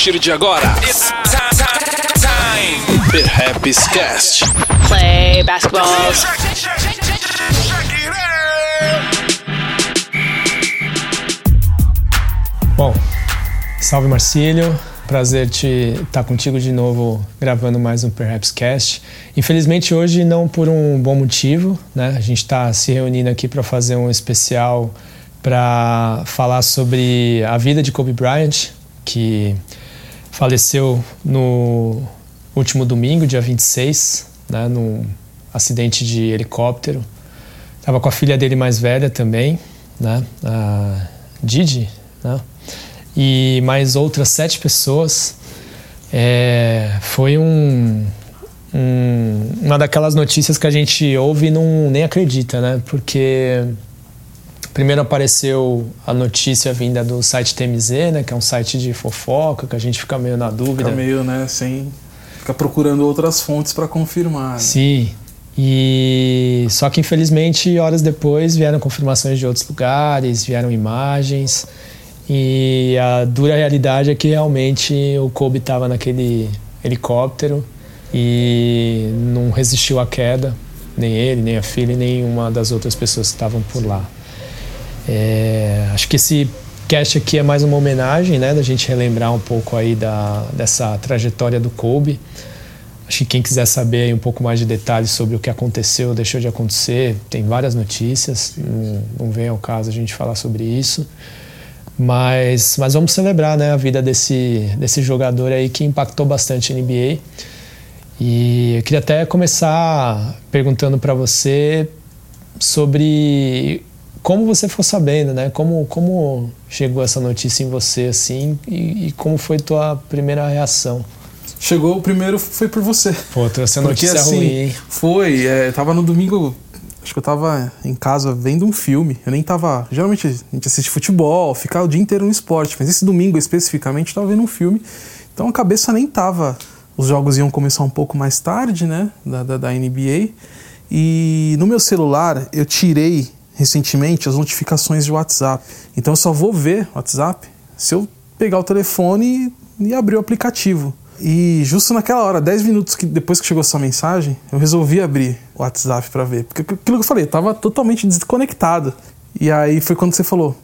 partir de agora, it's time. Perhaps Cast. Play basketball. Bom, salve Marcílio, prazer te estar contigo de novo gravando mais um Perhaps Cast. Infelizmente hoje não por um bom motivo, né? A gente está se reunindo aqui para fazer um especial para falar sobre a vida de Kobe Bryant, que faleceu no último domingo, dia 26, né, num acidente de helicóptero. Estava com a filha dele mais velha também, né, a Didi, né, e mais outras sete pessoas. É, foi um, um, uma daquelas notícias que a gente ouve e não nem acredita, né? Porque primeiro apareceu a notícia vinda do site TMZ, né? Que é um site de fofoca, que a gente fica meio na dúvida. Fica meio, né, sem... Fica procurando outras fontes para confirmar. Né? Sim. E só que infelizmente horas depois vieram confirmações de outros lugares, vieram imagens e a dura realidade é que realmente o Kobe estava naquele helicóptero e não resistiu à queda, nem ele, nem a filha, nem uma das outras pessoas que estavam por lá. É, acho que esse cast aqui é mais uma homenagem, né, da gente relembrar um pouco aí da, dessa trajetória do Kobe. Acho que quem quiser saber um pouco mais de detalhes sobre o que aconteceu, deixou de acontecer, tem várias notícias, não, não vem ao caso a gente falar sobre isso. Mas, mas vamos celebrar né, a vida desse, desse jogador aí que impactou bastante a NBA. E eu queria até começar perguntando para você sobre como você ficou sabendo, né? Como, como chegou essa notícia em você assim e, e como foi tua primeira reação? Chegou o primeiro foi por você. Pô, trouxe a notícia Porque, assim, ruim, hein? Foi, é, tava no domingo, acho que eu tava em casa vendo um filme. Eu nem tava. Geralmente a gente assiste futebol, fica o dia inteiro no esporte, mas esse domingo especificamente eu tava vendo um filme. Então a cabeça nem tava. Os jogos iam começar um pouco mais tarde, né? Da, da, da NBA. E no meu celular eu tirei recentemente as notificações de WhatsApp. Então eu só vou ver WhatsApp se eu pegar o telefone e, e abrir o aplicativo. E justo naquela hora, 10 minutos que, depois que chegou essa mensagem, eu resolvi abrir o WhatsApp para ver. Porque aquilo que eu falei, eu tava totalmente desconectado. E aí foi quando você falou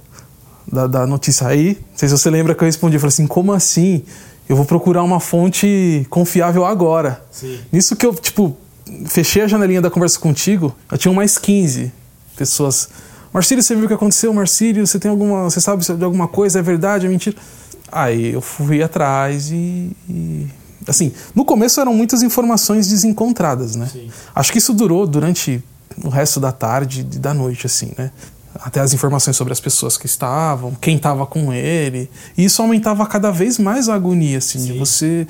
da, da notícia. Aí, não sei se você lembra que eu respondi, eu falei assim, como assim? Eu vou procurar uma fonte confiável agora. Sim. Nisso que eu, tipo, fechei a janelinha da conversa contigo, eu tinha mais 15 pessoas. Marcílio, você viu o que aconteceu? Marcílio, você tem alguma. Você sabe de alguma coisa? É verdade? É mentira? Aí eu fui atrás e, e, assim, no começo eram muitas informações desencontradas, né? Sim. Acho que isso durou durante o resto da tarde e da noite, assim, né? Até as informações sobre as pessoas que estavam, quem estava com ele. E isso aumentava cada vez mais a agonia, assim, de Sim. você.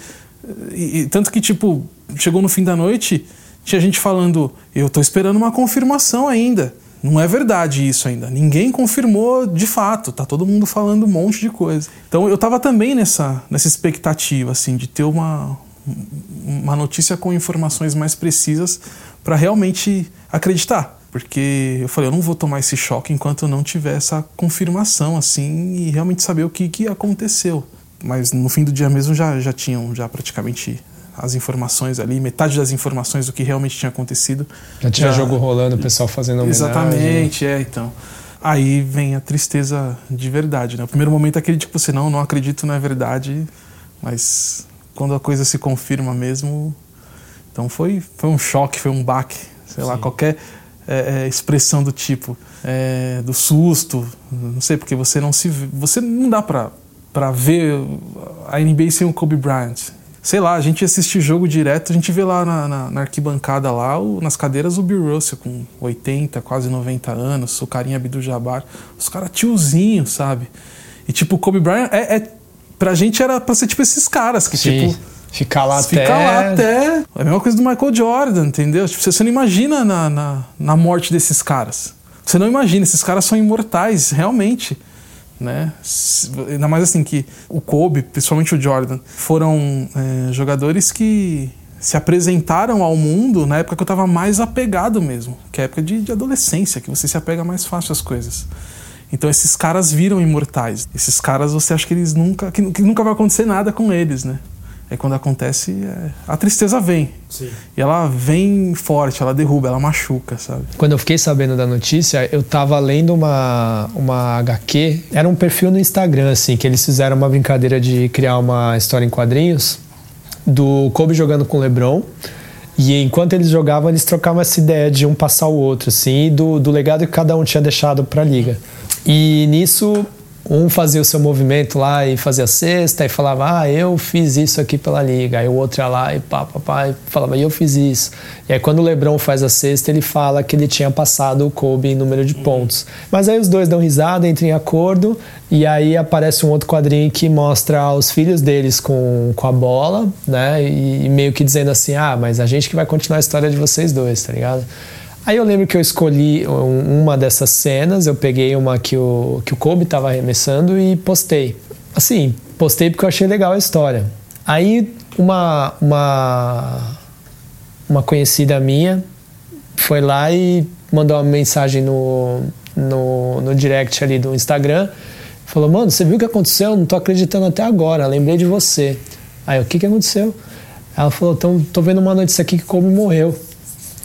E, e tanto que, tipo, chegou no fim da noite, tinha gente falando, eu tô esperando uma confirmação ainda. Não é verdade isso ainda. Ninguém confirmou de fato. Tá todo mundo falando um monte de coisa. Então eu tava também nessa, nessa expectativa, assim, de ter uma, uma notícia com informações mais precisas para realmente acreditar. Porque eu falei, eu não vou tomar esse choque enquanto eu não tiver essa confirmação, assim, e realmente saber o que, que aconteceu. Mas no fim do dia mesmo já, já tinham já praticamente as informações ali, metade das informações do que realmente tinha acontecido. Já tinha jogo rolando, o pessoal fazendo homenagem. Exatamente, é, então. Aí vem a tristeza de verdade, né? O primeiro momento é aquele de que você não, não acredito, não é verdade, mas quando a coisa se confirma mesmo, então foi, foi um choque, foi um baque, sei lá, Sim. qualquer é, é, expressão do tipo, é, do susto, não sei, porque você não se, vê- você não dá pra, pra ver a NBA sem o Kobe Bryant. Sei lá, a gente assiste jogo direto, a gente vê lá na, na- na arquibancada lá, o- nas cadeiras, o Bill Russell com 80, quase 90 anos, o carinha Abdul-Jabbar, os caras tiozinho, sabe? E tipo, o Kobe Bryant, é, é, pra gente era pra ser tipo esses caras que Sim. tipo... Ficar lá até. lá até. É a mesma coisa do Michael Jordan, entendeu? Tipo, você não imagina na, na, na morte desses caras. Você não imagina, esses caras são imortais, realmente. Né? Ainda mais assim que o Kobe, principalmente o Jordan, foram é, jogadores que se apresentaram ao mundo na época que eu tava mais apegado mesmo, que é a época de, de adolescência, que você se apega mais fácil às coisas. Então esses caras viram imortais. Esses caras você acha que eles nunca que, que nunca vai acontecer nada com eles, né? Aí quando acontece, é, a tristeza vem. Sim. E ela vem forte, ela derruba, ela machuca, sabe? Quando eu fiquei sabendo da notícia, eu tava lendo uma, uma HQ. Era um perfil no Instagram, assim, que eles fizeram uma brincadeira de criar uma história em quadrinhos do Kobe jogando com o LeBron. E enquanto eles jogavam, eles trocavam essa ideia de um passar o outro, assim, do, do legado que cada um tinha deixado para a liga. E nisso um fazia o seu movimento lá e fazia cesta e falava, ah, eu fiz isso aqui pela liga. Aí o outro ia lá e pá, pá, pá, e falava, eu fiz isso. E aí quando o LeBron faz a cesta, ele fala que ele tinha passado o Kobe em número de pontos. Mas aí os dois dão risada, entram em acordo e aí aparece um outro quadrinho que mostra os filhos deles com, com a bola, né? E, e meio que dizendo assim, ah, mas a gente que vai continuar a história de vocês dois, tá ligado? Aí eu lembro que eu escolhi uma dessas cenas, eu peguei uma que o, que o Kobe estava arremessando e postei. Assim, postei porque eu achei legal a história. Aí uma, uma, uma conhecida minha foi lá e mandou uma mensagem no, no, no direct ali do Instagram. Falou, mano, você viu o que aconteceu? Não tô acreditando até agora, lembrei de você. Aí, o que, que aconteceu? Ela falou, tô, tô vendo uma notícia aqui que Kobe morreu.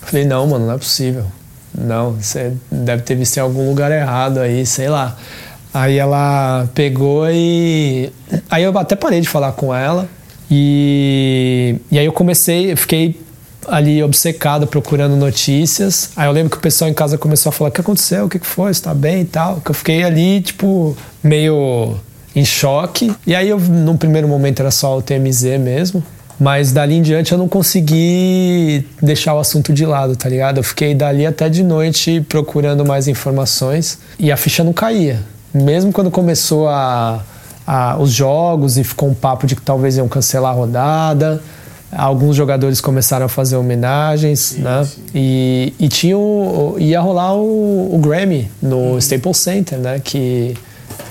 Falei, não, mano, não é possível. Não, você deve ter visto em algum lugar errado aí, sei lá. Aí ela pegou e. Aí eu até parei de falar com ela. E, e aí eu comecei, eu fiquei ali obcecado procurando notícias. Aí eu lembro que o pessoal em casa começou a falar: o que aconteceu? O que foi? Você tá bem e tal? Que eu fiquei ali, tipo, meio em choque. E aí, eu, num primeiro momento, era só o TMZ mesmo. Mas dali em diante eu não consegui deixar o assunto de lado, tá ligado? Eu fiquei dali até de noite procurando mais informações e a ficha não caía. Mesmo quando começou a, a, os jogos e ficou um papo de que talvez iam cancelar a rodada, alguns jogadores começaram a fazer homenagens, sim, né? Sim. E, e tinha o, ia rolar o, o Grammy no uhum. Staples Center, né? Que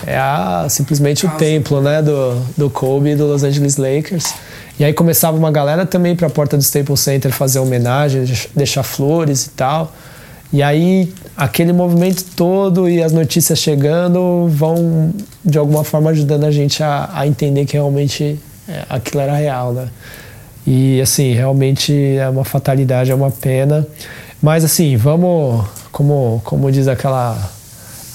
é a, simplesmente o templo, né? Do, do Kobe e do Los Angeles Lakers. E aí começava uma galera também para a porta do Staples Center fazer homenagem, deixar flores e tal. E aí aquele movimento todo e as notícias chegando vão de alguma forma ajudando a gente a, a entender que realmente é, aquilo era real, né? E assim, realmente é uma fatalidade, é uma pena. Mas assim, vamos, como, como diz aquela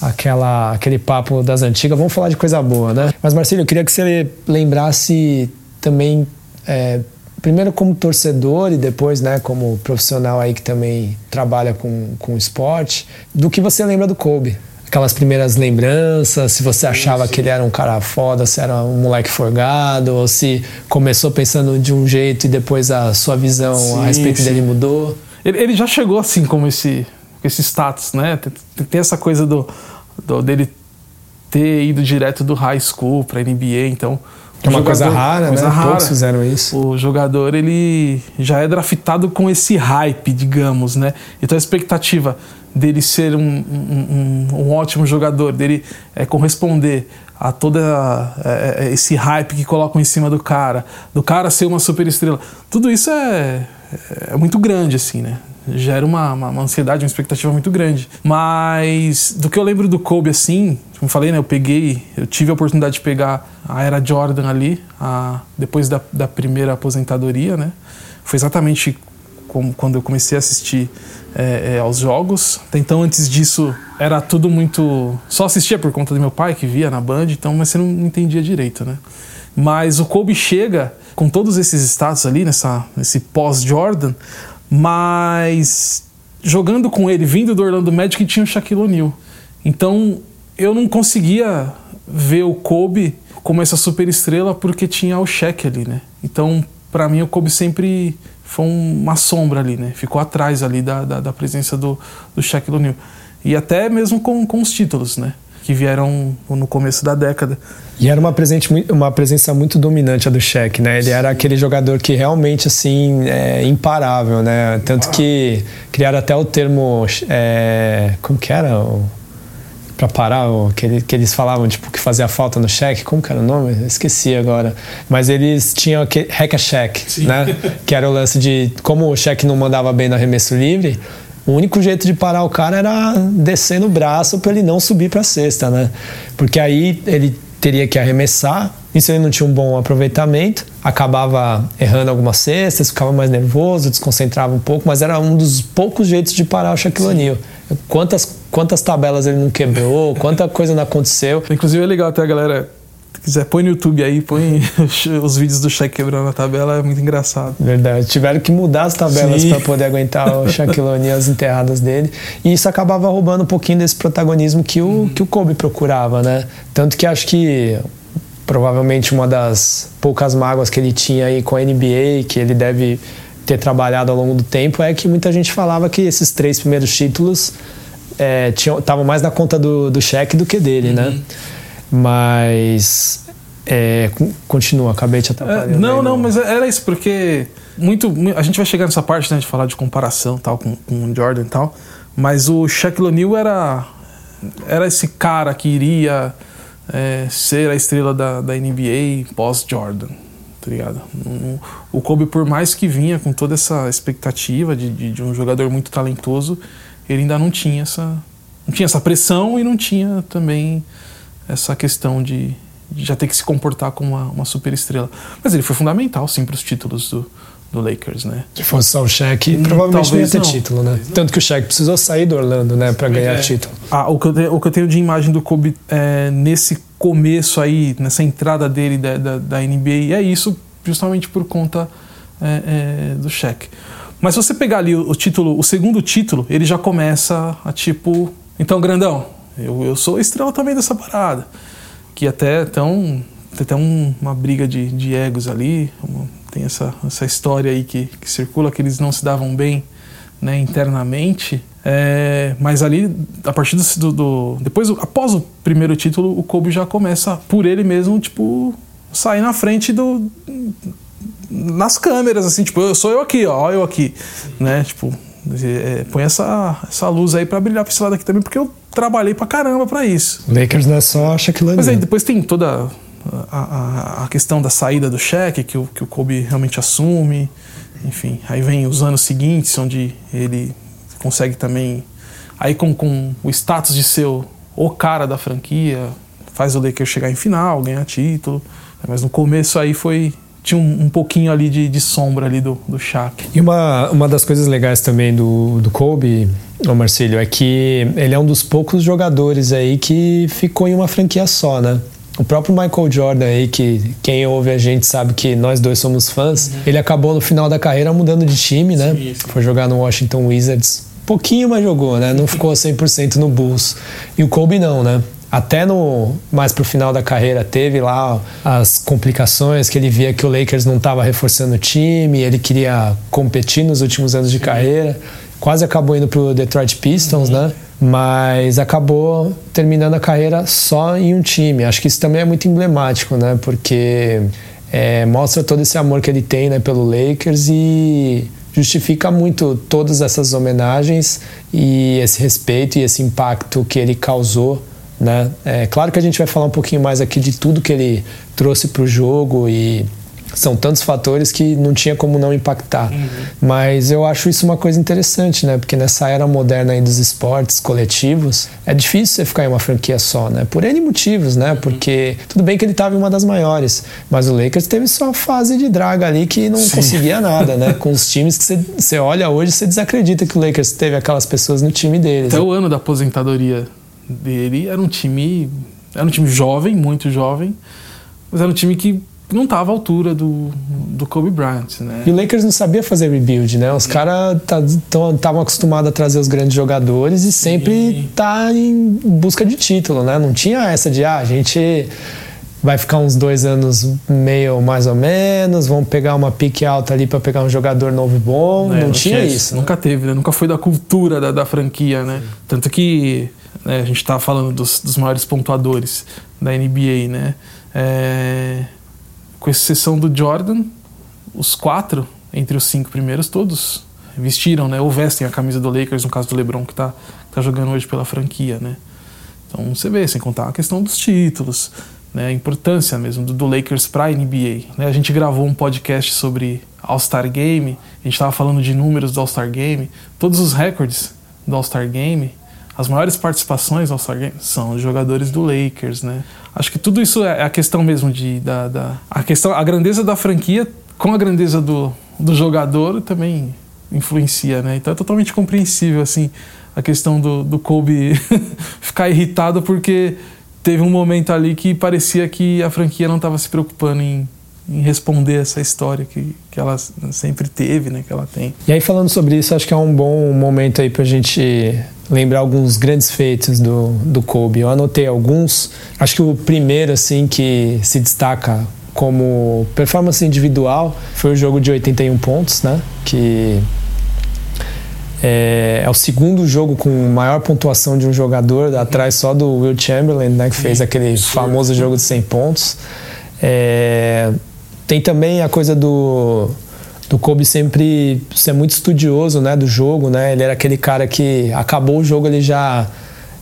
aquela aquele papo das antigas, vamos falar de coisa boa, né? Mas Marcelo, eu queria que você lembrasse também é, primeiro como torcedor e depois né, como profissional aí que também trabalha com, com esporte, do que você lembra do Kobe? Aquelas primeiras lembranças, se você achava sim, sim. que ele era um cara foda, se era um moleque forgado, ou se começou pensando de um jeito e depois a sua visão sim, a respeito dele mudou. Ele, ele, já chegou assim como esse, esse status, né? Tem, tem essa coisa do, do, dele ter ido direto do high school para NBA, então é uma jogador, coisa rara, coisa né? Rara. Poucos fizeram isso. O jogador, ele já é draftado com esse hype, digamos, né? Então a expectativa dele ser um, um, um, ótimo jogador, dele é, corresponder a todo é, é, esse hype que colocam em cima do cara, do cara ser uma super estrela, tudo isso é, é muito grande, assim, né? gera uma, uma, uma, ansiedade, uma expectativa muito grande. Mas do que eu lembro do Kobe assim, como falei, né, eu peguei, eu tive a oportunidade de pegar a era Jordan ali, a, depois da, da primeira aposentadoria, né? Foi exatamente como, quando eu comecei a assistir é, é, aos jogos. Então, antes disso, era tudo muito. Só assistia por conta do meu pai, que via na Band, então, mas você não entendia direito, né? Mas o Kobe chega com todos esses status ali, nessa, nesse pós-Jordan, mas jogando com ele, vindo do Orlando Magic, tinha o Shaquille O'Neal. Então eu não conseguia ver o Kobe como essa super estrela porque tinha o Shaq ali, né? Então para mim o Kobe sempre foi uma sombra ali, né? Ficou atrás ali da, da, da presença do, do Shaquille O'Neal. E até mesmo com, com os títulos, né? que vieram no começo da década. E era uma, presente, uma presença muito dominante a do Shaq, né? Ele era aquele jogador que realmente, assim, é imparável, né? Tanto que criaram até o termo... É, como que era? Para parar, o, que, ele, que eles falavam, tipo, que fazia falta no cheque, como que era o nome? Eu esqueci agora. Mas eles tinham hack a check, né? que era o lance de, como o cheque não mandava bem no arremesso livre, O único jeito de parar o cara era descer no braço para ele não subir para a cesta, né? Porque aí ele teria que arremessar, isso ele não tinha um bom aproveitamento, acabava errando algumas cestas, ficava mais nervoso, desconcentrava um pouco, mas era um dos poucos jeitos de parar o Shaquille O'Neal. Quantas, quantas tabelas ele não quebrou, quanta coisa não aconteceu. Inclusive é legal até a galera quiser, põe no YouTube aí, põe os vídeos do Shaq quebrando a tabela, é muito engraçado. Verdade. Tiveram que mudar as tabelas para poder aguentar o Shaquille O'Neal, as enterradas dele. E isso acabava roubando um pouquinho desse protagonismo que o, uhum. que o Kobe procurava, né? Tanto que acho que provavelmente uma das poucas mágoas que ele tinha aí com a NBA, que ele deve ter trabalhado ao longo do tempo, é que muita gente falava que esses três primeiros títulos estavam é, mais na conta do, do Shaq do que dele, né? uhum. né? Mas é, continua, acabei de atrapalhar. É, não, não, mas era isso, porque muito, a gente vai chegar nessa parte né, de falar de comparação tal com, com o Jordan e tal, mas o Shaquille O'Neal era, era esse cara que iria é, ser a estrela da, da NBA pós-Jordan, tá ligado? O Kobe, por mais que vinha com toda essa expectativa de, de, de um jogador muito talentoso, ele ainda não tinha essa, não tinha essa pressão e não tinha também essa questão de, de já ter que se comportar como uma, uma super estrela. Mas ele foi fundamental, sim, para os títulos do, do Lakers, né? Se fosse só o Shaq, hum, provavelmente não ia ter não. título, né? Tanto que o Shaq precisou sair do Orlando, né, para ganhar é. título. Ah, o que, eu tenho, o que eu tenho de imagem do Kobe é, nesse começo aí, nessa entrada dele da, da, da NBA, é isso justamente por conta é, é, do Shaq. Mas se você pegar ali o, o título, o segundo título, ele já começa a tipo, então grandão, eu, eu sou estrela também dessa parada. Que até tão, tem até um, uma briga de, de egos ali. Uma, tem essa, essa história aí que, que circula que eles não se davam bem né, internamente. É, mas ali, a partir do, do, Depois, após o primeiro título, o Kobe já começa, por ele mesmo, tipo, sair na frente do. nas câmeras, assim, tipo, eu sou eu aqui, ó, eu aqui. Né? Tipo, é, põe essa, essa luz aí para brilhar pra esse lado aqui também, porque eu trabalhei pra caramba pra isso. Lakers não é só Shaquille O'Neal. Mas aí depois tem toda a, a, a, questão da saída do cheque, que o, que o Kobe realmente assume. Enfim, aí vem os anos seguintes, onde ele consegue também. Aí com, com o status de ser o, o cara da franquia, faz o Lakers chegar em final, ganhar título. Mas no começo aí foi tinha um, um pouquinho ali de, de, sombra ali do, do Shaq. E uma, uma das coisas legais também do, do Kobe, o Marcílio, é que ele é um dos poucos jogadores aí que ficou em uma franquia só, né? O próprio Michael Jordan aí, que quem ouve a gente sabe que nós dois somos fãs, uhum. ele acabou no final da carreira mudando de time, né? Sim, sim. Foi jogar no Washington Wizards. Pouquinho, mas jogou, né? Não ficou 100% no Bulls. E o Kobe não, né? Até no mais pro final da carreira teve lá as complicações que ele via que o Lakers não estava reforçando o time, ele queria competir nos últimos anos de carreira, quase acabou indo pro Detroit Pistons, uhum. né? Mas acabou terminando a carreira só em um time. Acho que isso também é muito emblemático, né? Porque é, mostra todo esse amor que ele tem né, pelo Lakers e justifica muito todas essas homenagens e esse respeito e esse impacto que ele causou né? É claro que a gente vai falar um pouquinho mais aqui de tudo que ele trouxe para o jogo e são tantos fatores que não tinha como não impactar. Uhum. Mas eu acho isso uma coisa interessante, né? Porque nessa era moderna aí dos esportes coletivos, é difícil você ficar em uma franquia só, né? Por N motivos, né? Uhum. Porque tudo bem que ele estava em uma das maiores, mas o Lakers teve sua fase de draga ali que não Sim. conseguia nada, né? Com os times que você, você olha hoje, você desacredita que o Lakers teve aquelas pessoas no time deles. Até né? o ano da aposentadoria dele era um time era um time jovem, muito jovem, mas era um time que não estava à altura do, do Kobe Bryant, né? E o Lakers não sabia fazer rebuild, né? Os caras estavam tá, acostumados a trazer os grandes jogadores e sempre tá em busca de título, né? Não tinha essa de, ah, a gente vai ficar uns dois anos meio mais ou menos, vamos pegar uma pique alta ali para pegar um jogador novo e bom. É, não, não, tinha, tinha isso. Né? Nunca teve, né? Nunca foi da cultura da, da franquia, né? Tanto que né, a gente está falando dos, dos, maiores pontuadores da NBA, né? É, com exceção do Jordan, os quatro entre os cinco primeiros todos vestiram, né? Ou vestem a camisa do Lakers, no caso do LeBron que está tá jogando hoje pela franquia, né? Então você vê, sem contar a questão dos títulos, né? A importância mesmo do, do Lakers para a NBA. Né? A gente gravou um podcast sobre All-Star Game, a gente estava falando de números do All-Star Game, todos os recordes do All-Star Game, as maiores participações do All-Star Game são os jogadores do Lakers, né? Acho que tudo isso é a questão mesmo de da, da a questão a grandeza da franquia com a grandeza do, do jogador também influencia, né? Então é totalmente compreensível assim a questão do, do Kobe ficar irritado porque teve um momento ali que parecia que a franquia não estava se preocupando em, em, responder essa história que, que ela sempre teve, né? Que ela tem. E aí falando sobre isso, acho que é um bom momento aí para a gente lembrar alguns grandes feitos do, do Kobe. Eu anotei alguns. Acho que o primeiro assim que se destaca como performance individual foi o jogo de 81 pontos, né? Que é, é, o segundo jogo com maior pontuação de um jogador, atrás só do Will Chamberlain, né, que fez aquele famoso jogo de 100 pontos. É, tem também a coisa do, do Kobe sempre ser muito estudioso né, do jogo. Né? Ele era aquele cara que acabou o jogo, ele já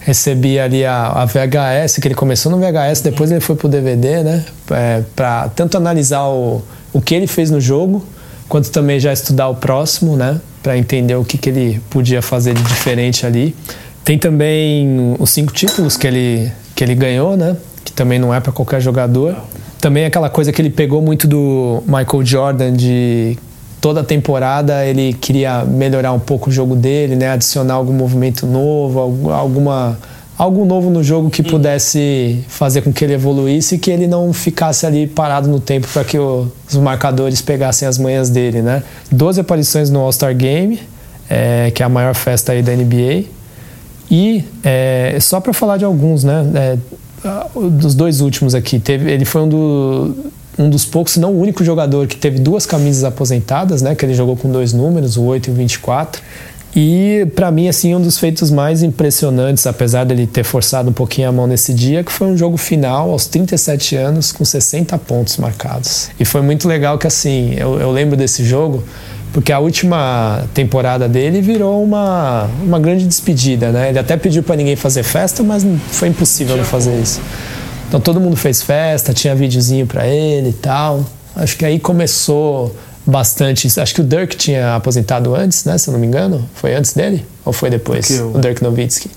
recebia ali a, a VHS, que ele começou no VHS, depois ele foi pro DVD, né? É, para tanto analisar o, o que ele fez no jogo, quanto também já estudar o próximo, né? Para entender o que, que ele podia fazer de diferente ali. Tem também os cinco títulos que ele, que ele ganhou, né? Que também não é para qualquer jogador. Também aquela coisa que ele pegou muito do Michael Jordan de toda a temporada ele queria melhorar um pouco o jogo dele, né? Adicionar algum movimento novo, alguma algo novo no jogo que pudesse fazer com que ele evoluísse e que ele não ficasse ali parado no tempo para que os marcadores pegassem as manhas dele, né? 12 aparições no All-Star Game, é, que é a maior festa aí da NBA. E é, só para falar de alguns, né? É, dos dois últimos aqui, teve, ele foi um do, um dos poucos, se não o único jogador que teve duas camisas aposentadas, né? Que ele jogou com dois números, o 8 e o 24. E para mim, assim, um dos feitos mais impressionantes, apesar dele ter forçado um pouquinho a mão nesse dia, que foi um jogo final aos 37 anos com 60 pontos marcados. E foi muito legal que, assim, eu, eu lembro desse jogo porque a última temporada dele virou uma, uma grande despedida, né? Ele até pediu para ninguém fazer festa, mas foi impossível não fazer isso. Então todo mundo fez festa, tinha videozinho para ele e tal. Acho que aí começou bastante. Acho que o Dirk tinha aposentado antes, né? Se eu não me engano. Foi antes dele? Ou foi depois? O... o Dirk Nowitzki.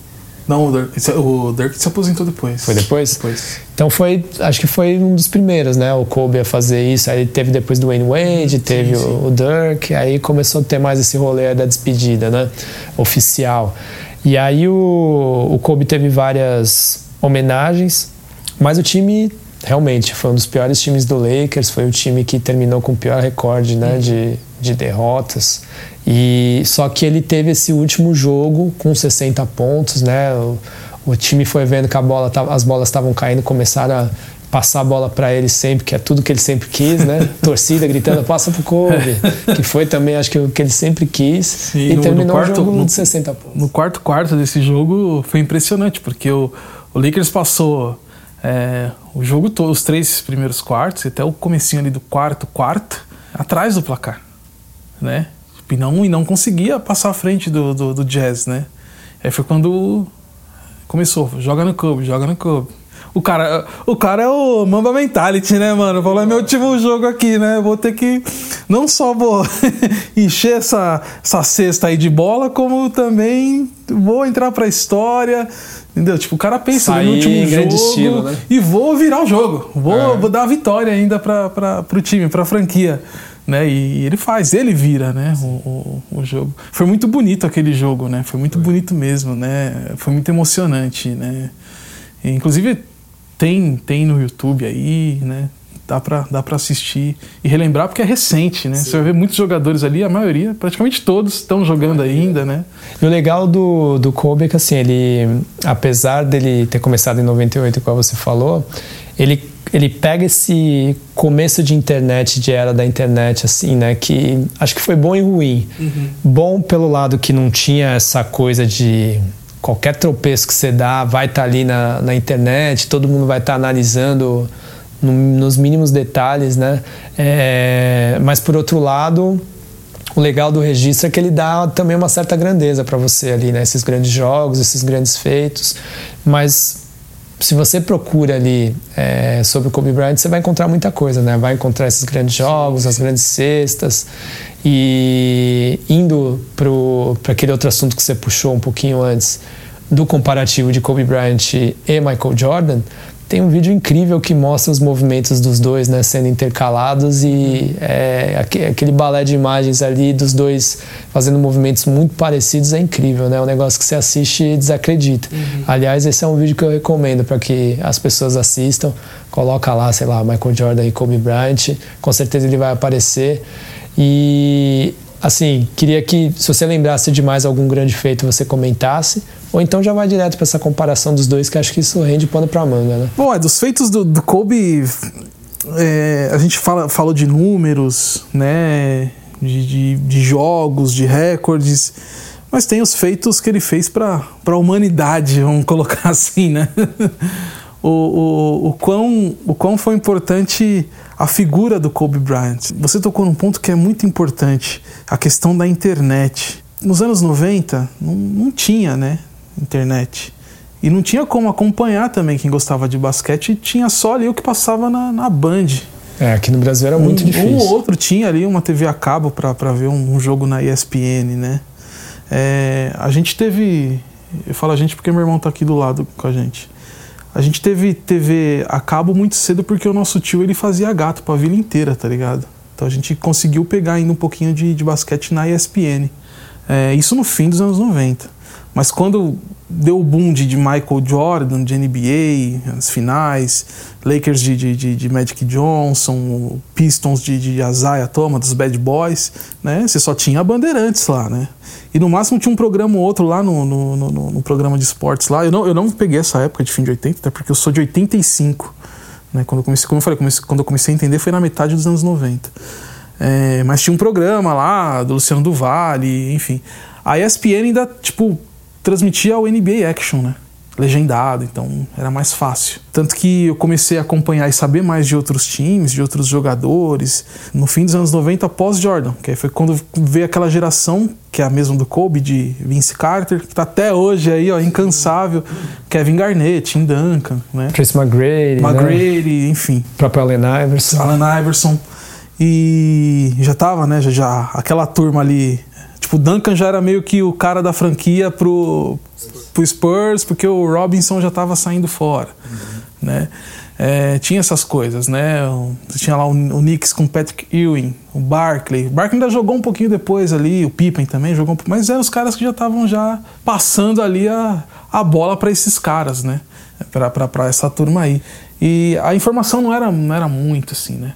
Não, o Dirk, o Dirk se aposentou depois. Foi depois? Depois. Então foi, acho que foi um dos primeiros, né? O Kobe a fazer isso. Aí teve depois do Wayne Wade, teve sim, sim. O, o Dirk. Aí começou a ter mais esse rolê da despedida, né? Oficial. E aí o, o Kobe teve várias homenagens. Mas o time realmente foi um dos piores times do Lakers, foi o time que terminou com o pior recorde né, uhum. de, de derrotas. E só que ele teve esse último jogo com 60 pontos, né? O, o time foi vendo que a bola tava, as bolas estavam caindo, começaram a passar a bola para ele sempre, que é tudo que ele sempre quis, né? Torcida gritando, passa pro Kobe, que foi também, acho que o que ele sempre quis. Sim, e no, terminou no quarto, o jogo no, de 60 pontos. No quarto quarto desse jogo foi impressionante, porque o, o Lakers passou é, o jogo todo, os três primeiros quartos, até o comecinho ali do quarto quarto, atrás do placar, né? E não, e não conseguia passar à frente do, do, do Jazz, né? Aí foi quando começou, joga no clube, joga no clube. O cara, o cara é o Mamba Mentality, né, mano? Falou, é meu último jogo aqui, né? Vou ter que não só vou encher essa, essa cesta aí de bola, como também vou entrar pra história. Entendeu? Tipo, o cara pensa Sair no último jogo estilo, né? e vou virar o jogo. Vou, é. vou dar a vitória ainda pra, pra, pro time, pra franquia. Né? E ele faz, ele vira, né? O, o, o jogo. Foi muito bonito aquele jogo, né? Foi muito Foi. bonito mesmo, né? Foi muito emocionante, né? E, inclusive tem, tem no YouTube aí, né? Dá pra, dá pra assistir e relembrar porque é recente, né? Sim. Você vai ver muitos jogadores ali, a maioria, praticamente todos estão jogando ainda, né? E o legal do, do Kobe é que, assim, ele, apesar dele ter começado em 98, como você falou, ele, ele pega esse começo de internet, de era da internet, assim, né? Que acho que foi bom e ruim. Uhum. Bom pelo lado que não tinha essa coisa de qualquer tropeço que você dá vai estar tá ali na, na internet, todo mundo vai estar tá analisando no, nos mínimos detalhes, né? É, mas por outro lado, o legal do registro é que ele dá também uma certa grandeza para você ali, né? Esses grandes jogos, esses grandes feitos, mas se você procura ali é, sobre o Kobe Bryant, você vai encontrar muita coisa, né? Vai encontrar esses grandes jogos, as grandes cestas. E indo para aquele outro assunto que você puxou um pouquinho antes, do comparativo de Kobe Bryant e Michael Jordan, tem um vídeo incrível que mostra os movimentos dos dois né, sendo intercalados e é, aquele balé de imagens ali dos dois fazendo movimentos muito parecidos é incrível, né? É um negócio que você assiste e desacredita. Uhum. Aliás, esse é um vídeo que eu recomendo para que as pessoas assistam. Coloca lá, sei lá, Michael Jordan e Kobe Bryant, com certeza ele vai aparecer. E assim, queria que, se você lembrasse de mais algum grande feito, você comentasse. Ou então já vai direto para essa comparação dos dois, que acho que isso rende pano para manga, né? Bom, é, dos feitos do, do Kobe, é, a gente fala, falou de números, né? De, de, de, jogos, de recordes, mas tem os feitos que ele fez para a humanidade, vamos colocar assim, né? o, o, o, quão, o quão foi importante a figura do Kobe Bryant. Você tocou num ponto que é muito importante, a questão da internet. Nos anos 90 não, não tinha, né, internet. E não tinha como acompanhar também quem gostava de basquete, tinha só ali o que passava na, na Band. É, aqui no Brasil era muito um, difícil. Um ou outro tinha ali uma TV a cabo para ver um, um, jogo na ESPN, né? É, a gente teve. Eu falo a gente porque meu irmão tá aqui do lado com a gente. A gente teve TV a cabo muito cedo porque o nosso tio ele fazia gato pra vila inteira, tá ligado? Então a gente conseguiu pegar ainda um pouquinho de, de basquete na ESPN. É, isso no fim dos anos 90. Mas quando deu o boom de, de Michael Jordan, de NBA, as finais, Lakers de, de, de Magic Johnson, Pistons de, de Isaiah Thomas, dos Bad Boys, né? Você só tinha bandeirantes lá, né? E no máximo tinha um programa ou outro lá no, no, no, no, programa de esportes lá. Eu não, eu não peguei essa época de fim de 80, até porque eu sou de 85. Né? Quando eu comecei, como eu falei, comecei, quando eu comecei a entender foi na metade dos anos 90. É, mas tinha um programa lá do Luciano do enfim. A ESPN ainda, tipo, transmitia o NBA Action, né? Legendado, então era mais fácil. Tanto que eu comecei a acompanhar e saber mais de outros times, de outros jogadores, no fim dos anos 90, pós-Jordan, que foi quando veio aquela geração, que é a mesma do Kobe, de Vince Carter, que tá até hoje aí, ó, incansável, Kevin Garnett, Tim Duncan, né? Trace McGrady, McGrady, né? enfim. O próprio Allen Iverson. Allen Iverson. E já tava, né, já, já aquela turma ali Tipo, o Duncan já era meio que o cara da franquia pro, pro Spurs, porque o Robinson já estava saindo fora, uhum. né? É, tinha essas coisas, né? Você tinha lá o, o Knicks com Patrick Ewing, o Barkley. O Barkley ainda jogou um pouquinho depois ali, o Pippen também jogou um mas eram os caras que já estavam já passando ali a, a bola para esses caras, né? Para essa turma aí. E a informação não era, não era muito assim, né?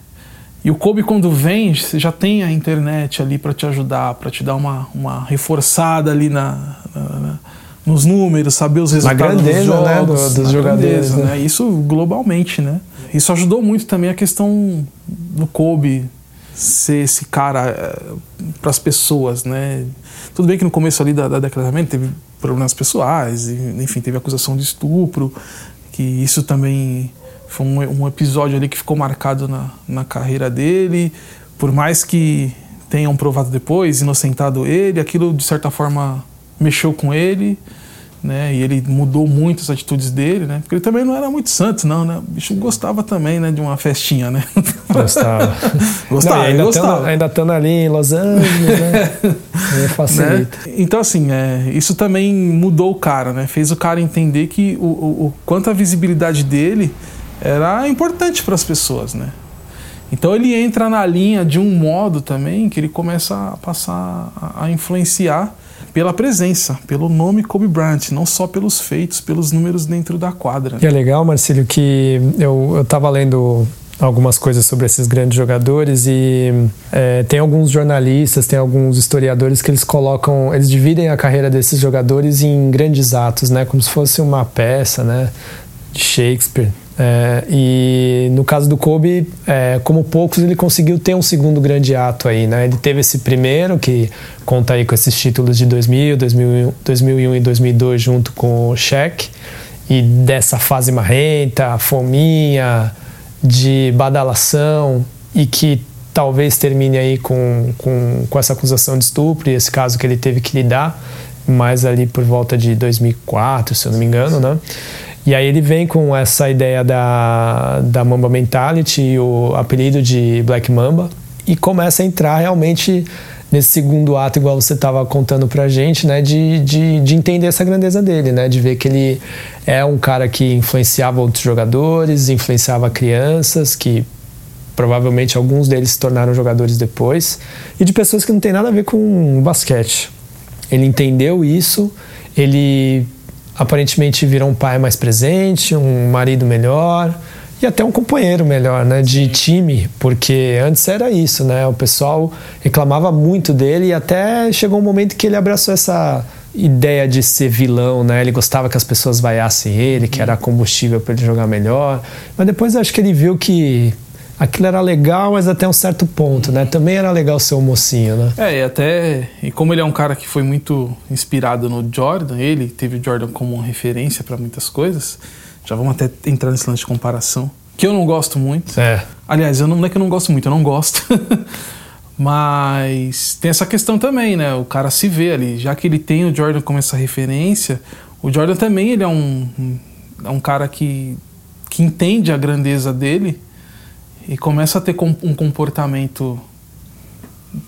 E o Kobe, quando vem, você já tem a internet ali para te ajudar, para te dar uma, uma reforçada ali na, na, nos números, saber os resultados grandeza, dos né, jogos, né, do, dos jogadores. Grandeza, né? Isso globalmente, né? Isso ajudou muito também a questão do Kobe ser esse cara eh, para as pessoas, né? Tudo bem que no começo ali da, da década teve problemas pessoais, enfim, teve acusação de estupro, que isso também foi um, um episódio ali que ficou marcado na, na carreira dele. Por mais que tenham provado depois, inocentado ele, aquilo de certa forma mexeu com ele né? E ele mudou muito as atitudes dele, né? Porque ele também não era muito santo, não, né? O bicho gostava também, né? De uma festinha, né? Gostava. gostava, não, ainda gostava. ainda estando ali em Los Angeles, né? facilita. Né? Então, assim, é, isso também mudou o cara, né? Fez o cara entender que o, o, o quanto a visibilidade dele era importante para as pessoas, né? Então ele entra na linha de um modo também que ele começa a passar a influenciar pela presença, pelo nome Kobe Bryant, não só pelos feitos, pelos números dentro da quadra. E é legal, Marcílio, que eu estava lendo algumas coisas sobre esses grandes jogadores e é, tem alguns jornalistas, tem alguns historiadores que eles colocam, eles dividem a carreira desses jogadores em grandes atos, né, como se fosse uma peça, né, de Shakespeare. É, e no caso do Kobe, é, como poucos, ele conseguiu ter um segundo grande ato aí, né? Ele teve esse primeiro, que conta aí com esses títulos de 2000, 2001, 2001 e 2002 junto com o Shaq. E dessa fase marrenta, fominha, de badalação e que talvez termine aí com, com, com essa acusação de estupro e esse caso que ele teve que lidar, mais ali por volta de 2004, se eu não me engano, né? E aí ele vem com essa ideia da, da Mamba Mentality, o apelido de Black Mamba, e começa a entrar realmente nesse segundo ato, igual você estava contando pra gente, né, de, de, de entender essa grandeza dele, né, de ver que ele é um cara que influenciava outros jogadores, influenciava crianças, que provavelmente alguns deles se tornaram jogadores depois, e de pessoas que não tem nada a ver com basquete. Ele entendeu isso, ele aparentemente virou um pai mais presente, um marido melhor e até um companheiro melhor, né, de time, porque antes era isso, né? O pessoal reclamava muito dele e até chegou um momento que ele abraçou essa ideia de ser vilão, né? Ele gostava que as pessoas vaiassem ele, que era combustível para ele jogar melhor. Mas depois acho que ele viu que aquilo era legal, mas até um certo ponto, né? Também era legal ser um mocinho, né? É, e até. E como ele é um cara que foi muito inspirado no Jordan, ele teve o Jordan como referência para muitas coisas. Já vamos até entrar nesse lance de comparação. Que eu não gosto muito. É. Aliás, eu não, não é que eu não gosto muito, eu não gosto. Mas tem essa questão também, né? O cara se vê ali. Já que ele tem o Jordan como essa referência, o Jordan também ele é um, um, é um cara que, que entende a grandeza dele e começa a ter um comportamento,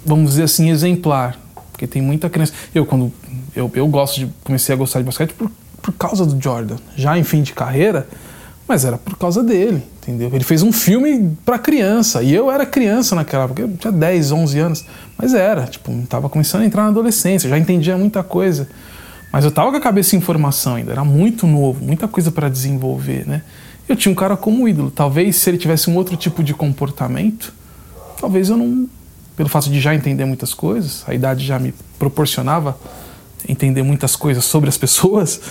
vamos dizer assim, exemplar. Porque tem muita criança. Eu, quando. Eu, eu gosto de. Comecei a gostar de basquete por, por causa do Jordan. Já em fim de carreira, mas era por causa dele, entendeu? Ele fez um filme para criança. E eu era criança naquela época. Eu tinha 10, 11 anos. Mas era. Tipo, tava começando a entrar na adolescência. Já entendia muita coisa. Mas eu tava com a cabeça em formação ainda. Era muito novo. Muita coisa para desenvolver, né? Eu tinha um cara como ídolo. Talvez se ele tivesse um outro tipo de comportamento, talvez eu não. Pelo fato de já entender muitas coisas, a idade já me proporcionava entender muitas coisas sobre as pessoas,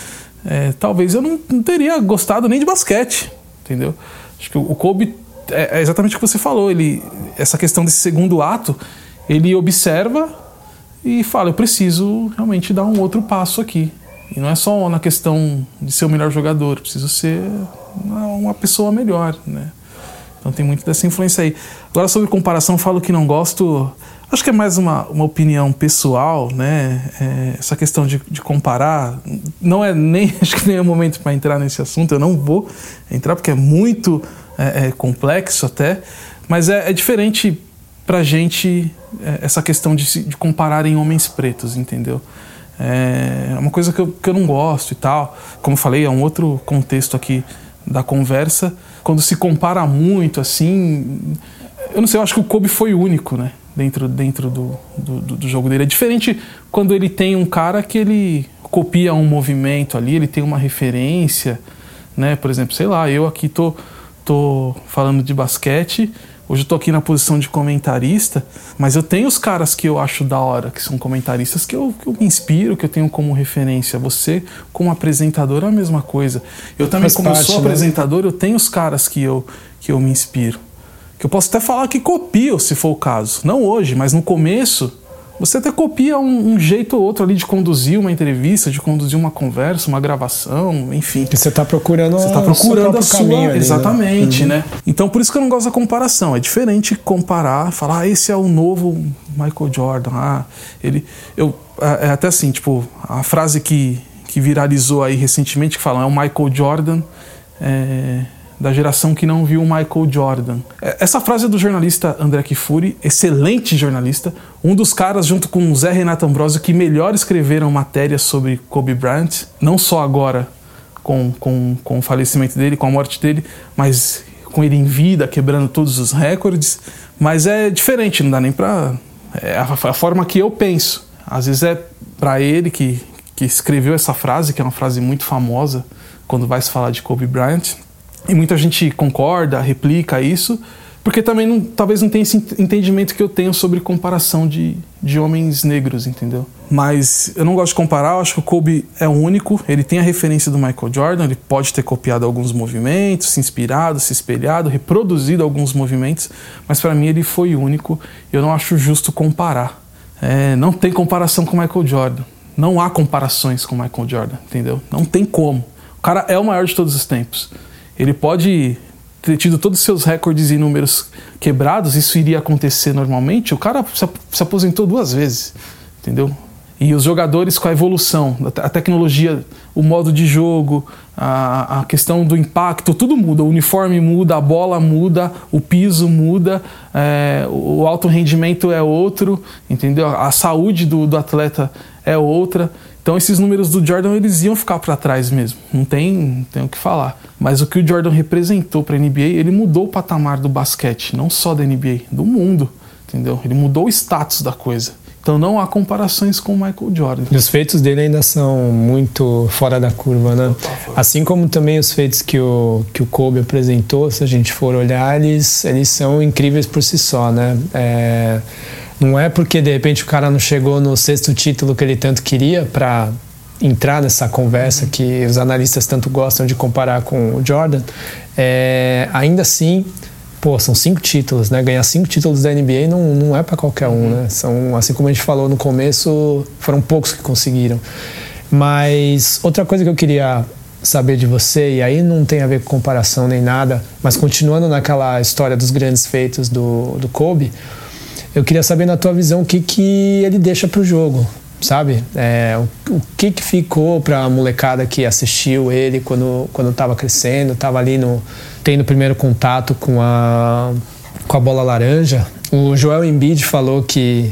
é, talvez eu não, não, teria gostado nem de basquete, entendeu? Acho que o, Kobe é, é, exatamente o que você falou. Ele, essa questão desse segundo ato, ele observa e fala: eu preciso realmente dar um outro passo aqui. E não é só na questão de ser o melhor jogador, preciso ser uma pessoa melhor, né? Então tem muito dessa influência aí. Agora sobre comparação, falo que não gosto. Acho que é mais uma, uma opinião pessoal, né? É, essa questão de, de, comparar não é nem acho que nem é o momento para entrar nesse assunto. Eu não vou entrar porque é muito é, é complexo até, mas é, é diferente para gente é, essa questão de, de comparar em homens pretos, entendeu? É uma coisa que eu, que eu não gosto e tal. Como eu falei, é um outro contexto aqui da conversa. Quando se compara muito, assim. Eu não sei, eu acho que o Kobe foi único, né? Dentro, dentro do, do, do jogo dele. É diferente quando ele tem um cara que ele copia um movimento ali, ele tem uma referência, né? Por exemplo, sei lá, eu aqui tô, tô falando de basquete Hoje eu tô aqui na posição de comentarista, mas eu tenho os caras que eu acho da hora, que são comentaristas, que eu, que eu me inspiro, que eu tenho como referência. Você, como apresentador, é a mesma coisa. Eu também, Faz como parte, sou né? apresentador, eu tenho os caras que eu, que eu me inspiro. Que eu posso até falar que copio, se for o caso. Não hoje, mas no começo você até copia um, um, jeito ou outro ali de conduzir uma entrevista, de conduzir uma conversa, uma gravação, enfim. E você está procurando Você está procurando a sua. Ali, né? exatamente, né? né? Então por isso que eu não gosto da comparação. É diferente comparar, falar, ah, esse é o novo Michael Jordan. Ah, ele. Eu, é, é até assim, tipo, a frase que, que viralizou aí recentemente, que fala, é o Michael Jordan. É, da geração que não viu o Michael Jordan. É, essa frase é do jornalista André Kifuri, excelente jornalista, um dos caras, junto com o Zé Renato Ambrosio, que melhor escreveram matérias sobre Kobe Bryant, não só agora com, com, com o falecimento dele, com a morte dele, mas com ele em vida, quebrando todos os recordes. Mas é diferente, não dá nem pra. É a, a forma que eu penso. Às vezes é para ele que, que escreveu essa frase, que é uma frase muito famosa quando vai se falar de Kobe Bryant. E muita gente concorda, replica isso, porque também não, talvez não tenha esse entendimento que eu tenho sobre comparação de, de homens negros, entendeu? Mas eu não gosto de comparar, eu acho que o Kobe é único, ele tem a referência do Michael Jordan, ele pode ter copiado alguns movimentos, se inspirado, se espelhado, reproduzido alguns movimentos, mas para mim ele foi único, eu não acho justo comparar. É, não tem comparação com o Michael Jordan, não há comparações com o Michael Jordan, entendeu? Não tem como. O cara é o maior de todos os tempos. Ele pode ter tido todos os seus recordes e números quebrados, isso iria acontecer normalmente. O cara se aposentou duas vezes, entendeu? E os jogadores com a evolução, a tecnologia, o modo de jogo, a, a questão do impacto, tudo muda. O uniforme muda, a bola muda, o piso muda, é, o alto rendimento é outro, entendeu? A saúde do, do atleta é outra. Então esses números do Jordan eles iam ficar para trás mesmo, não tem, não tem o que falar. Mas o que o Jordan representou para a NBA, ele mudou o patamar do basquete, não só da NBA, do mundo, entendeu? Ele mudou o status da coisa. Então não há comparações com o Michael Jordan. E os feitos dele ainda são muito fora da curva, né? Assim como também os feitos que o, que o Kobe apresentou, se a gente for olhar, eles, eles são incríveis por si só, né? É não é porque de repente o cara não chegou no sexto título que ele tanto queria para entrar nessa conversa que os analistas tanto gostam de comparar com o Jordan. É, ainda assim, pô, são cinco títulos, né? Ganhar cinco títulos da NBA não, não é para qualquer um, né? São, assim como a gente falou no começo, foram poucos que conseguiram. Mas outra coisa que eu queria saber de você, e aí não tem a ver com comparação nem nada, mas continuando naquela história dos grandes feitos do, do Kobe, eu queria saber na tua visão o que, que ele deixa para o jogo, sabe? É, o, o, que, que ficou para a molecada que assistiu ele quando quando estava crescendo, estava ali no tendo primeiro contato com a com a bola laranja. O Joel Embiid falou que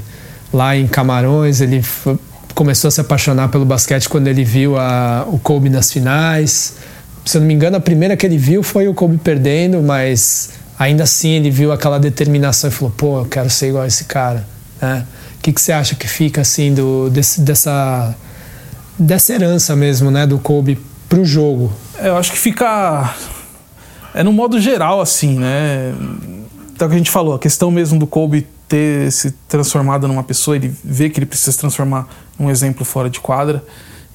lá em Camarões ele foi, começou a se apaixonar pelo basquete quando ele viu a, o Kobe nas finais. Se eu não me engano, a primeira que ele viu foi o Kobe perdendo, mas ainda assim ele viu aquela determinação e falou: pô, eu quero ser igual a esse cara. Né? O que, que você acha que fica assim do, desse, dessa, dessa herança mesmo, né, do Kobe pro jogo? É, eu acho que fica. É no modo geral, assim, né? Então, que a gente falou, a questão mesmo do Kobe ter se transformado numa pessoa, ele vê que ele precisa se transformar num exemplo fora de quadra.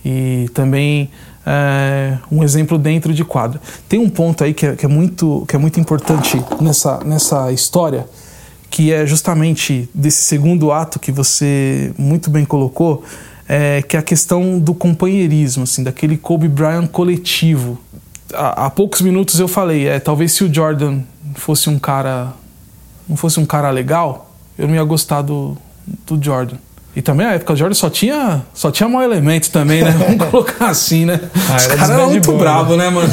E também é, um exemplo dentro de quadra. Tem um ponto aí que é, que é, muito, que é muito importante nessa, nessa história, que é justamente desse segundo ato que você muito bem colocou, é, que é a questão do companheirismo, assim, daquele Kobe Bryant coletivo. Há, há poucos minutos eu falei, é, talvez se o Jordan fosse um cara, não fosse um cara legal, eu não ia gostar do, do Jordan. E também a época do Jordan só tinha, só tinha mau elemento também, né? Vamos colocar assim, né? Ah, Os caras eram muito bravos, né? né, mano?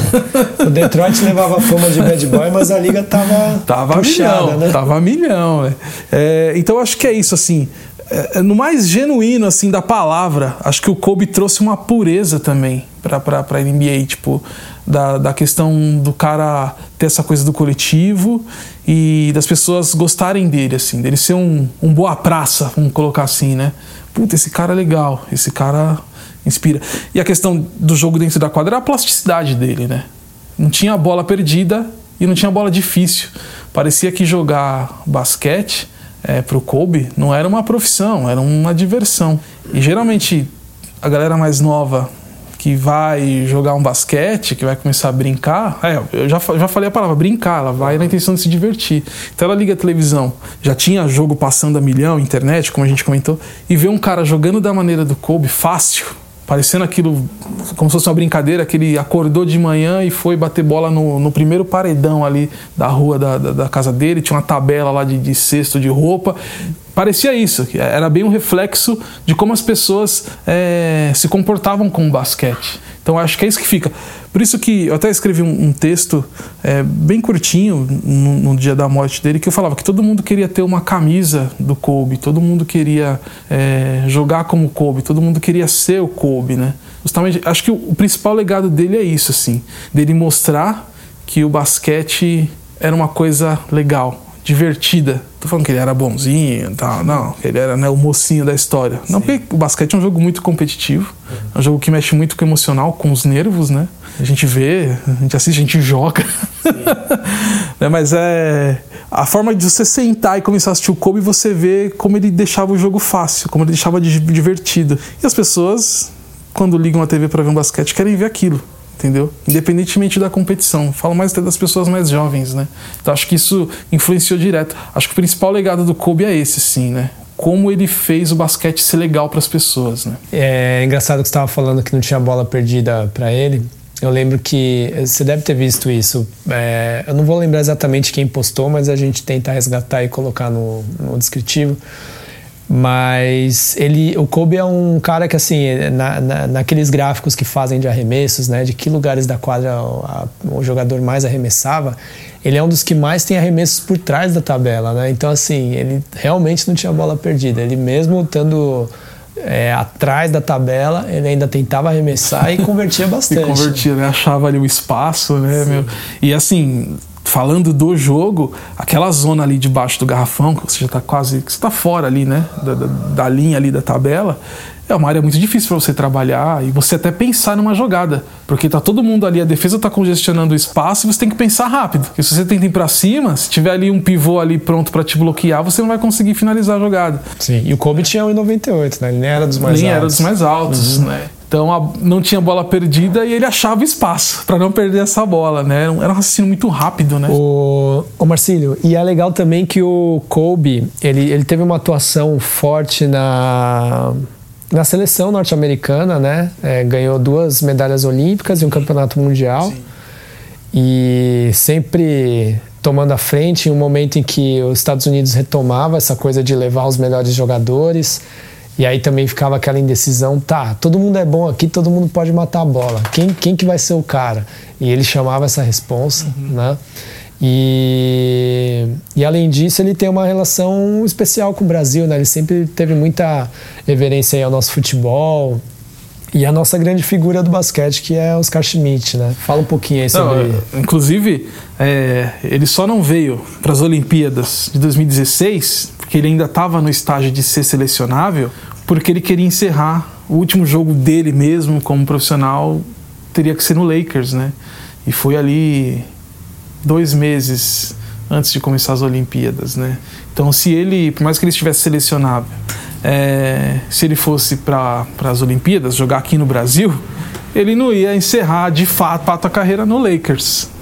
O Detroit levava fama de bad boy, mas a liga tava. Tava puxada, milhão, né? Tava milhão, é, Então acho que é isso, assim. É, no mais genuíno, assim, da palavra, acho que o Kobe trouxe uma pureza também pra, pra NBA, tipo, da, da questão do cara ter essa coisa do coletivo e das pessoas gostarem dele, assim, dele ser um, um boa praça, vamos colocar assim, né? Puta, esse cara é legal, esse cara inspira. E a questão do jogo dentro da quadra era a plasticidade dele, né? Não tinha bola perdida e não tinha bola difícil. Parecia que jogar basquete é, pro Kobe não era uma profissão, era uma diversão. E geralmente a galera mais nova que vai jogar um basquete, que vai começar a brincar, é, eu já, já falei a palavra, brincar, ela vai na intenção de se divertir. Então ela liga a televisão, já tinha jogo passando a milhão, internet, como a gente comentou, e vê um cara jogando da maneira do Kobe, fácil, parecendo aquilo como se fosse uma brincadeira, que ele acordou de manhã e foi bater bola no, no primeiro paredão ali da rua da, da, da, casa dele, tinha uma tabela lá de, de cesto de roupa. Parecia isso, era bem um reflexo de como as pessoas é, se comportavam com o basquete. Então acho que é isso que fica. Por isso que eu até escrevi um, um texto é, bem curtinho no, no, dia da morte dele que eu falava que todo mundo queria ter uma camisa do Kobe, todo mundo queria é, jogar como Kobe, todo mundo queria ser o Kobe, né? Justamente, acho que o, o principal legado dele é isso, assim, dele mostrar que o basquete era uma coisa legal, divertida. Tô falando que ele era bonzinho e tal, não, ele era né, o mocinho da história. Sim. Não, porque o basquete é um jogo muito competitivo, uhum. é um jogo que mexe muito com o emocional, com os nervos, né? A gente vê, a gente assiste, a gente joga. né, mas é. A forma de você sentar e começar a assistir o Kobe, você vê como ele deixava o jogo fácil, como ele deixava divertido. E as pessoas, quando ligam a TV para ver um basquete, querem ver aquilo entendeu? Independentemente da competição. Falo mais até das pessoas mais jovens, né? Então acho que isso influenciou direto. Acho que o principal legado do Kobe é esse, sim, né? Como ele fez o basquete ser legal para as pessoas, né? É engraçado que você estava falando que não tinha bola perdida para ele. Eu lembro que você deve ter visto isso. É, eu não vou lembrar exatamente quem postou, mas a gente tenta resgatar e colocar no, no descritivo. Mas ele, o Kobe é um cara que, assim, na, na, naqueles gráficos que fazem de arremessos, né, de que lugares da quadra o, a, o, jogador mais arremessava, ele é um dos que mais tem arremessos por trás da tabela, né? Então, assim, ele realmente não tinha bola perdida. Ele mesmo estando é, atrás da tabela, ele ainda tentava arremessar e convertia bastante. e convertia, né? Achava ali o espaço, né? E assim, falando do jogo, aquela zona ali debaixo do garrafão, que você já está quase, que você está fora ali, né, da, da, da, linha ali da tabela, é uma área muito difícil para você trabalhar e você até pensar numa jogada, porque tá todo mundo ali, a defesa está congestionando o espaço e você tem que pensar rápido. Porque se você tenta ir para cima, se tiver ali um pivô ali pronto para te bloquear, você não vai conseguir finalizar a jogada. Sim, e o Kobe tinha 1,98, né? Ele nem era dos mais nem altos. Nem era dos mais altos, uhum. né? Então a, não tinha bola perdida e ele achava espaço para não perder essa bola, né? Era um, raciocínio muito rápido, né? O, o Marcílio, e é legal também que o Kobe, ele, ele teve uma atuação forte na, na seleção norte-americana, né? É, ganhou duas medalhas olímpicas e um campeonato mundial. Sim. E sempre tomando a frente em um momento em que os Estados Unidos retomava essa coisa de levar os melhores jogadores e aí também ficava aquela indecisão, tá, todo mundo é bom aqui, todo mundo pode matar a bola. Quem, quem que vai ser o cara? E ele chamava essa responsa, uhum. né? E, e além disso, ele tem uma relação especial com o Brasil, né? Ele sempre teve muita reverência ao nosso futebol, e a nossa grande figura do basquete, que é Oscar Schmidt, né? Fala um pouquinho aí sobre... Não, inclusive, é, ele só não veio para as Olimpíadas de 2016, porque ele ainda estava no estágio de ser selecionável, porque ele queria encerrar o último jogo dele mesmo como profissional, teria que ser no Lakers, né? E foi ali dois meses antes de começar as Olimpíadas, né? Então, se ele, por mais que ele estivesse selecionável, é, se ele fosse para as Olimpíadas, jogar aqui no Brasil, ele não ia encerrar de fato a carreira no Lakers.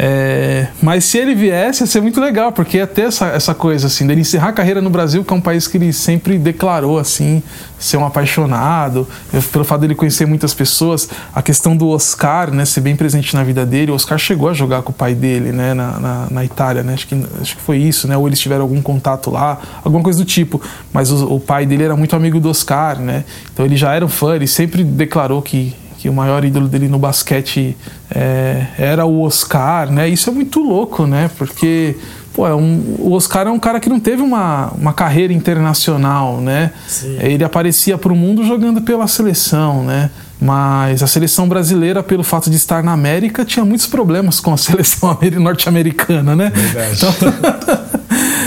É, mas se ele viesse, ia ser muito legal, porque ia ter essa, essa coisa assim, dele encerrar a carreira no Brasil, que é um país que ele sempre declarou assim, ser um apaixonado, pelo fato dele conhecer muitas pessoas, a questão do Oscar, né, ser bem presente na vida dele. O Oscar chegou a jogar com o pai dele, né, na, na, na Itália, né, acho que, acho que foi isso, né, ou eles tiveram algum contato lá, alguma coisa do tipo. Mas o, o pai dele era muito amigo do Oscar, né, então ele já era um fã, ele sempre declarou que que o maior ídolo dele no basquete é, era o Oscar, né? Isso é muito louco, né? Porque pô, é um, o Oscar é um cara que não teve uma, uma carreira internacional, né? Sim. Ele aparecia para o mundo jogando pela seleção, né? Mas a seleção brasileira, pelo fato de estar na América, tinha muitos problemas com a seleção norte-americana, né? Verdade. Então...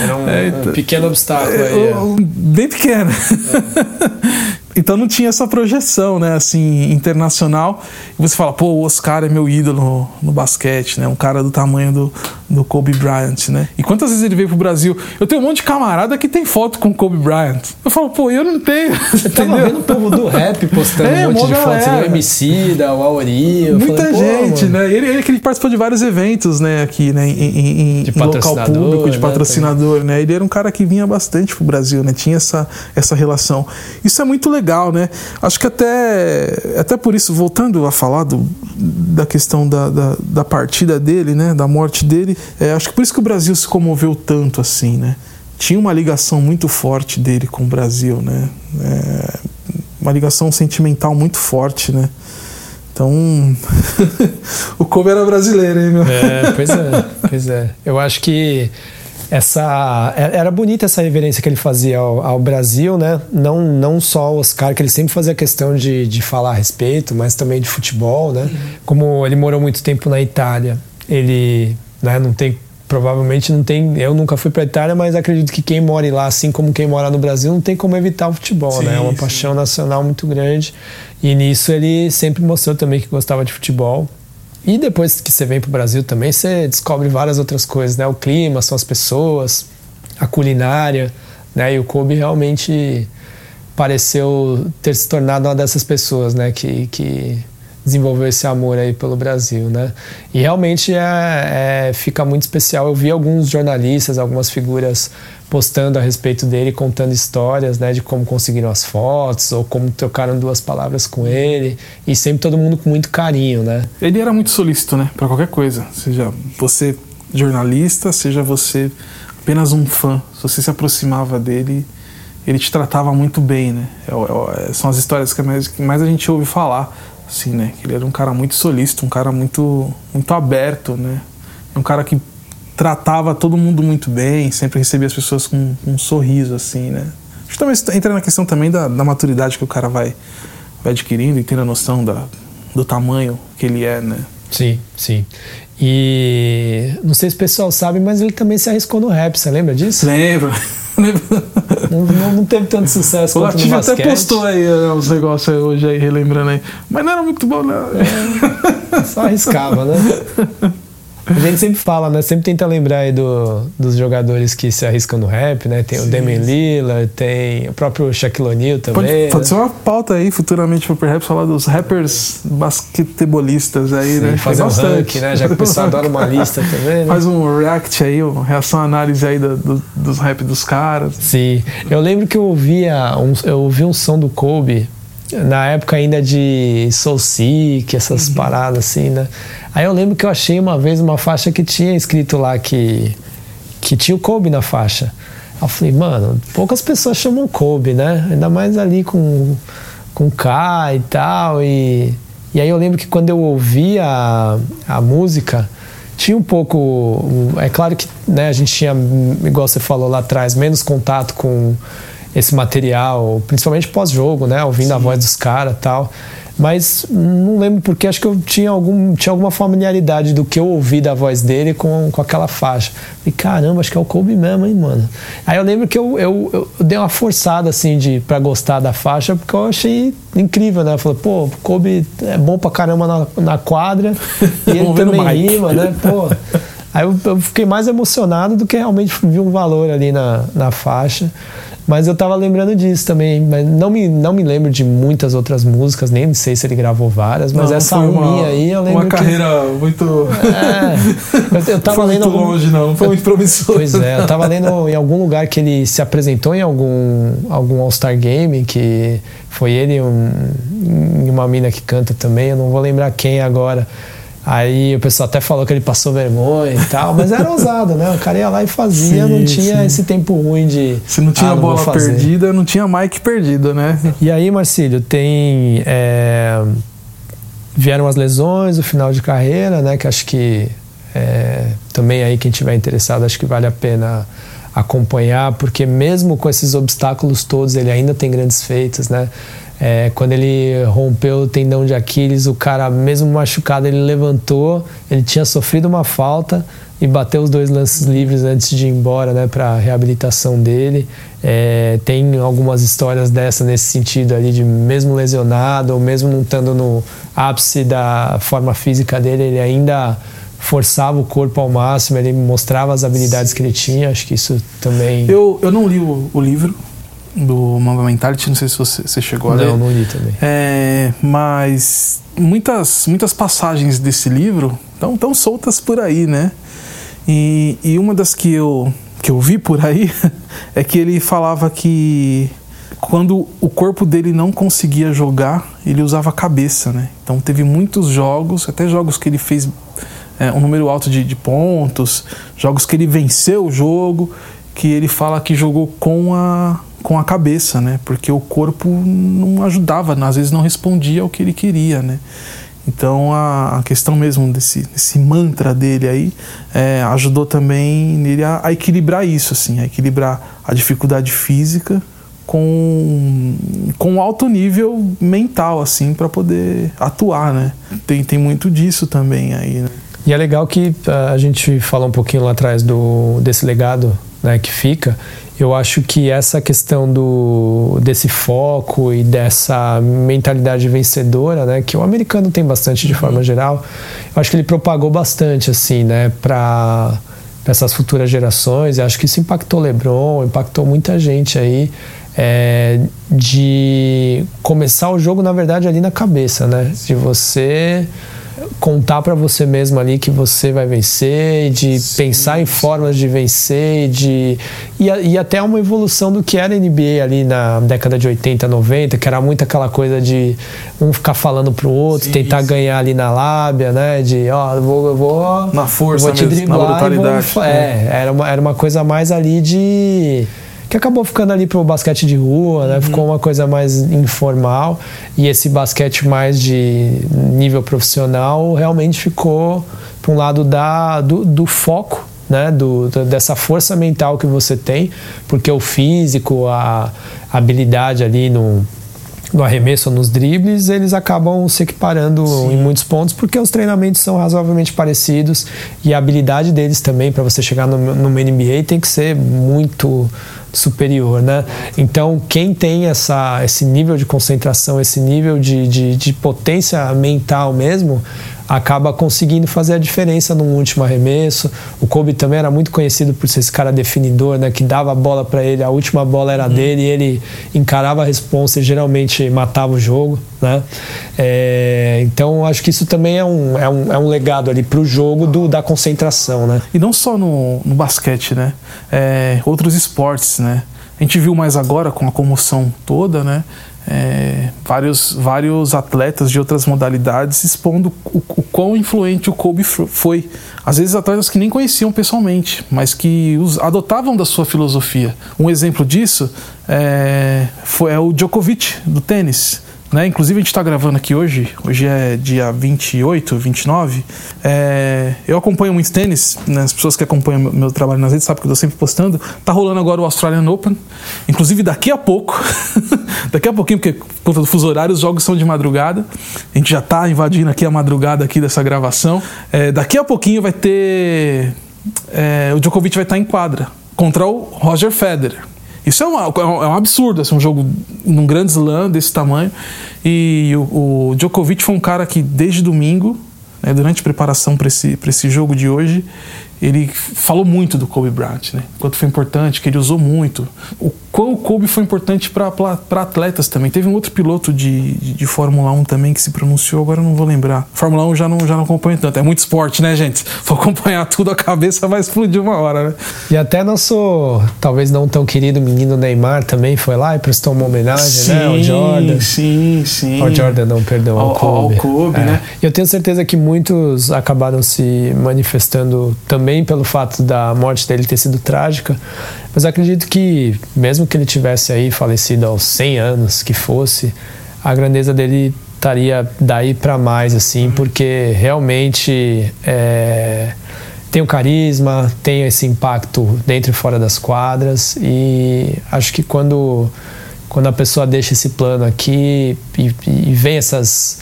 Era um, é, então, um, pequeno obstáculo aí. É. Bem pequeno. É. Então não tinha essa projeção, né, assim, internacional. E você fala, pô, o Oscar é meu ídolo no, basquete, né? Um cara do tamanho do, do Kobe Bryant, né? E quantas vezes ele veio pro Brasil? Eu tenho um monte de camarada que tem foto com o Kobe Bryant. Eu falo, pô, eu não tenho. Eu tava vendo o povo do rap postando é, um monte de fotos do MC, da Auri. Muita falei, gente, né? Ele, ele, ele participou de vários eventos, né, aqui, né, em, em, em local público, de né, patrocinador, né? né? Ele era um cara que vinha bastante pro Brasil, né? Tinha essa, essa relação. Isso é muito legal legal, né? Acho que até, até por isso, voltando a falar do, da questão da, da, da partida dele, né? Da morte dele, é, acho que por isso que o Brasil se comoveu tanto assim, né? Tinha uma ligação muito forte dele com o Brasil, né? É, uma ligação sentimental muito forte, né? Então, o Kobe era brasileiro, hein, meu? É, pois é, pois é. Eu acho que essa é, era bonita essa reverência que ele fazia ao, ao, Brasil, né? Não, não só o Oscar, que ele sempre fazia questão de, de falar a respeito, mas também de futebol, né? Uhum. Como ele morou muito tempo na Itália, ele né, não tem provavelmente não tem. Eu nunca fui para Itália, mas acredito que quem mora lá, assim como quem mora no Brasil, não tem como evitar o futebol, sim, né? É uma sim. paixão nacional muito grande. E nisso ele sempre mostrou também que gostava de futebol. E depois que você vem para o Brasil também, você descobre várias outras coisas, né? O clima, são as pessoas, a culinária, né? E o Kobe realmente pareceu ter se tornado uma dessas pessoas, né? Que, que desenvolveu esse amor aí pelo Brasil, né? E realmente é, é, fica muito especial. Eu vi alguns jornalistas, algumas figuras postando a respeito dele, contando histórias, né, de como conseguiram as fotos ou como trocaram duas palavras com ele e sempre todo mundo com muito carinho, né? Ele era muito solícito, né, para qualquer coisa, seja você jornalista, seja você apenas um fã, se você se aproximava dele, ele te tratava muito bem, né? É, é, são as histórias que mais, que mais a gente ouve falar, assim, né? Que ele era um cara muito solícito, um cara muito, muito aberto, né? Um cara que tratava todo mundo muito bem, sempre recebia as pessoas com, com um sorriso, assim, né? Acho que também entra na questão também da, da maturidade que o cara vai, vai adquirindo e tendo a noção da, do tamanho que ele é, né? Sim, sim. E não sei se o pessoal sabe, mas ele também se arriscou no rap, você lembra disso? Lembro. não, não, não, teve tanto sucesso o quanto no basquete. até postou aí os negócios aí hoje aí, relembrando aí. Mas não era muito bom, não. É, só arriscava, né? A gente sempre fala, né? Sempre tenta lembrar aí do, dos jogadores que se arriscam no rap, né? Tem sim, o Damian Lillard, tem o próprio Shaquille O'Neal também. Pode, né? pode ser uma pauta aí futuramente pro Rap falar dos rappers basquetebolistas aí, sim, né? Fazer um ranking, né? Já que o pessoal adora uma lista também, né? Faz um react aí, uma reação, análise aí do, do, dos rap dos caras. Sim. Eu lembro que eu ouvia um, eu ouvi um som do Kobe na época ainda de Soul Seek, essas uhum. paradas assim, né? Aí eu lembro que eu achei uma vez uma faixa que tinha escrito lá que, que tinha o Kobe na faixa. Eu falei, mano, poucas pessoas chamam Kobe, né? Ainda mais ali com, com K e tal. E, e aí eu lembro que quando eu ouvi a, a música, tinha um pouco. É claro que né, a gente tinha, igual você falou lá atrás, menos contato com esse material, principalmente pós-jogo, né? Ouvindo Sim. a voz dos caras e tal. Mas não lembro porque, acho que eu tinha, algum, tinha alguma familiaridade do que eu ouvi da voz dele com, com aquela faixa. E caramba, acho que é o Kobe mesmo, hein, mano? Aí eu lembro que eu, eu, eu dei uma forçada, assim, de, pra gostar da faixa, porque eu achei incrível, né? Eu falei, pô, Kobe é bom pra caramba na, na quadra e ele também rima, né? Pô. Aí eu, eu, fiquei mais emocionado do que realmente vi um valor ali na, na faixa. Mas eu tava lembrando disso também. Mas não me, não me lembro de muitas outras músicas, nem sei se ele gravou várias, mas não, essa uma, aí eu lembro. Uma que... carreira muito. É, eu, eu tava foi lendo. Muito algum... longe, não, foi muito promissor. Pois é, eu tava lendo em algum lugar que ele se apresentou em algum, algum All-Star Game, que foi ele e um, uma mina que canta também, eu não vou lembrar quem agora. Aí o pessoal até falou que ele passou vergonha e tal, mas era ousado, né? O cara ia lá e fazia, sim, não tinha sim. esse tempo ruim de. Se não tinha ah, não bola perdida, não tinha Mike perdido, né? E aí, Marcílio, tem. É, vieram as lesões, o final de carreira, né? Que acho que é, também aí quem tiver interessado, acho que vale a pena acompanhar, porque mesmo com esses obstáculos todos, ele ainda tem grandes feitos, né? É, quando ele rompeu o tendão de Aquiles, o cara, mesmo machucado, ele levantou, ele tinha sofrido uma falta e bateu os dois lances livres antes de ir embora né, para a reabilitação dele. É, tem algumas histórias dessa nesse sentido ali, de mesmo lesionado, ou mesmo não estando no ápice da forma física dele, ele ainda forçava o corpo ao máximo, ele mostrava as habilidades que ele tinha. Acho que isso também. Eu, eu não li o, o livro, do Mamba Mentality, não sei se você, você chegou a ler. Não, não li também. É, mas muitas, muitas passagens desse livro estão tão soltas por aí, né? E, e uma das que eu, que eu vi por aí é que ele falava que quando o corpo dele não conseguia jogar, ele usava a cabeça, né? Então teve muitos jogos, até jogos que ele fez é, um número alto de, de pontos, jogos que ele venceu o jogo, que ele fala que jogou com a com a cabeça, né? Porque o corpo não ajudava, às vezes não respondia ao que ele queria, né? Então a, a questão mesmo desse, desse mantra dele aí é, ajudou também nele a, a, equilibrar isso, assim, a equilibrar a dificuldade física com, com alto nível mental, assim, para poder atuar, né? Tem, tem muito disso também aí, né? E é legal que a gente falou um pouquinho lá atrás do, desse legado né, que fica eu acho que essa questão do, desse foco e dessa mentalidade vencedora, né, que o americano tem bastante de uhum. forma geral, eu acho que ele propagou bastante assim, né, para essas futuras gerações. Eu acho que isso impactou LeBron, impactou muita gente aí. É, de começar o jogo, na verdade, ali na cabeça, né? De você contar para você mesmo ali que você vai vencer, de Sim. pensar em formas de vencer, de e, e, até uma evolução do que era a NBA ali na década de 80, 90, que era muito aquela coisa de um ficar falando pro outro, Sim, tentar ganhar ali na lábia, né? De ó, eu vou, eu vou na força vou te mesmo, driblar brutalidade. Vou, é, era uma, era uma coisa mais ali de que acabou ficando ali pro basquete de rua, né? Uhum. Ficou uma coisa mais informal e esse basquete mais de nível profissional realmente ficou para um lado da, do, do foco né, do, dessa força mental que você tem, porque o físico, a, habilidade ali no, no arremesso ou nos dribles, eles acabam se equiparando Sim. em muitos pontos, porque os treinamentos são razoavelmente parecidos e a habilidade deles também para você chegar no, no NBA tem que ser muito superior, né? Então, quem tem essa, esse nível de concentração, esse nível de, de, de potência mental mesmo, acaba conseguindo fazer a diferença no último arremesso. O Kobe também era muito conhecido por ser esse cara definidor, né, que dava a bola para ele, a última bola era uhum. dele e ele encarava a resposta e geralmente matava o jogo, né? É, então acho que isso também é um, é um, é um legado ali para o jogo do, da concentração, né? E não só no, no basquete, né? É, outros esportes, né? A gente viu mais agora com a comoção toda, né? É, vários, vários atletas de outras modalidades expondo o, o quão influente o Kobe foi. Às vezes atletas que nem conheciam pessoalmente, mas que os, adotavam da sua filosofia. Um exemplo disso é, foi, é o Djokovic, do tênis. Né? Inclusive, a gente está gravando aqui hoje, hoje é dia 28, 29. É, eu acompanho muito tênis, né? as pessoas que acompanham meu, meu trabalho nas redes sabem que eu estou sempre postando. Tá rolando agora o Australian Open. Inclusive, daqui a pouco, daqui a pouquinho, porque por conta do fuso horário, os jogos são de madrugada. A gente já está invadindo aqui a madrugada aqui dessa gravação. É, daqui a pouquinho vai ter. É, o Djokovic vai estar tá em quadra contra o Roger Federer. Isso é, uma, é um absurdo, assim, um jogo num grande slam desse tamanho. E o, o Djokovic foi um cara que desde domingo, né, durante a preparação para esse, esse jogo de hoje, ele falou muito do Kobe Bryant, né? Quanto foi importante, que ele usou muito. O o Kobe foi importante para atletas também. Teve um outro piloto de, de, de, Fórmula 1 também que se pronunciou, agora eu não vou lembrar. Fórmula 1 já não, já não acompanho tanto. É muito esporte, né, gente? For acompanhar tudo, a cabeça vai explodir uma hora, né? E até nosso, talvez não tão querido menino Neymar também foi lá e prestou uma homenagem, sim, né? Ao Jordan. Sim, sim. Ao Jordan, não, perdão, ao, ao Kobe. Ao Kobe, é. né? Eu tenho certeza que muitos acabaram se manifestando também pelo fato da morte dele ter sido trágica, mas acredito que, mesmo que ele tivesse aí falecido aos 100 anos, que fosse, a grandeza dele estaria daí para mais, assim, porque realmente é, tem o carisma, tem esse impacto dentro e fora das quadras, e acho que quando, quando a pessoa deixa esse plano aqui e, e vem essas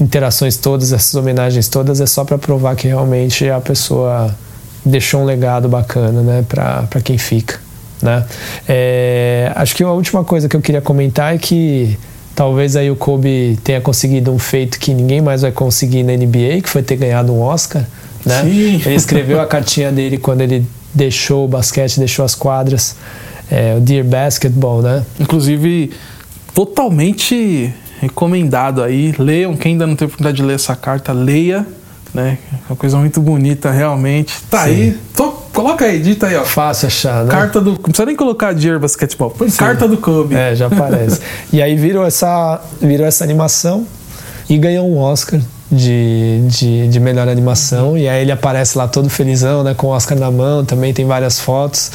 interações todas, essas homenagens todas, é só para provar que realmente a pessoa deixou um legado bacana né, para quem fica. Né? É, acho que a última coisa que eu queria comentar é que talvez aí o Kobe tenha conseguido um feito que ninguém mais vai conseguir na NBA, que foi ter ganhado um Oscar. Né? Ele escreveu a cartinha dele quando ele deixou o basquete, deixou as quadras, é, o Dear Basketball, né? Inclusive, totalmente recomendado aí. Leiam, quem ainda não teve oportunidade de ler essa carta, leia né? É uma coisa muito bonita, realmente. Tá Sim. aí. Tô, coloca aí, dita aí, ó. Fácil achar, né? Carta do. Não precisa nem colocar Dear Basketball. Põe Sim. carta do Kobe. É, já aparece. e aí virou essa, virou essa animação e ganhou um Oscar de, de, de, melhor animação. E aí ele aparece lá todo felizão, né? Com o Oscar na mão, também tem várias fotos.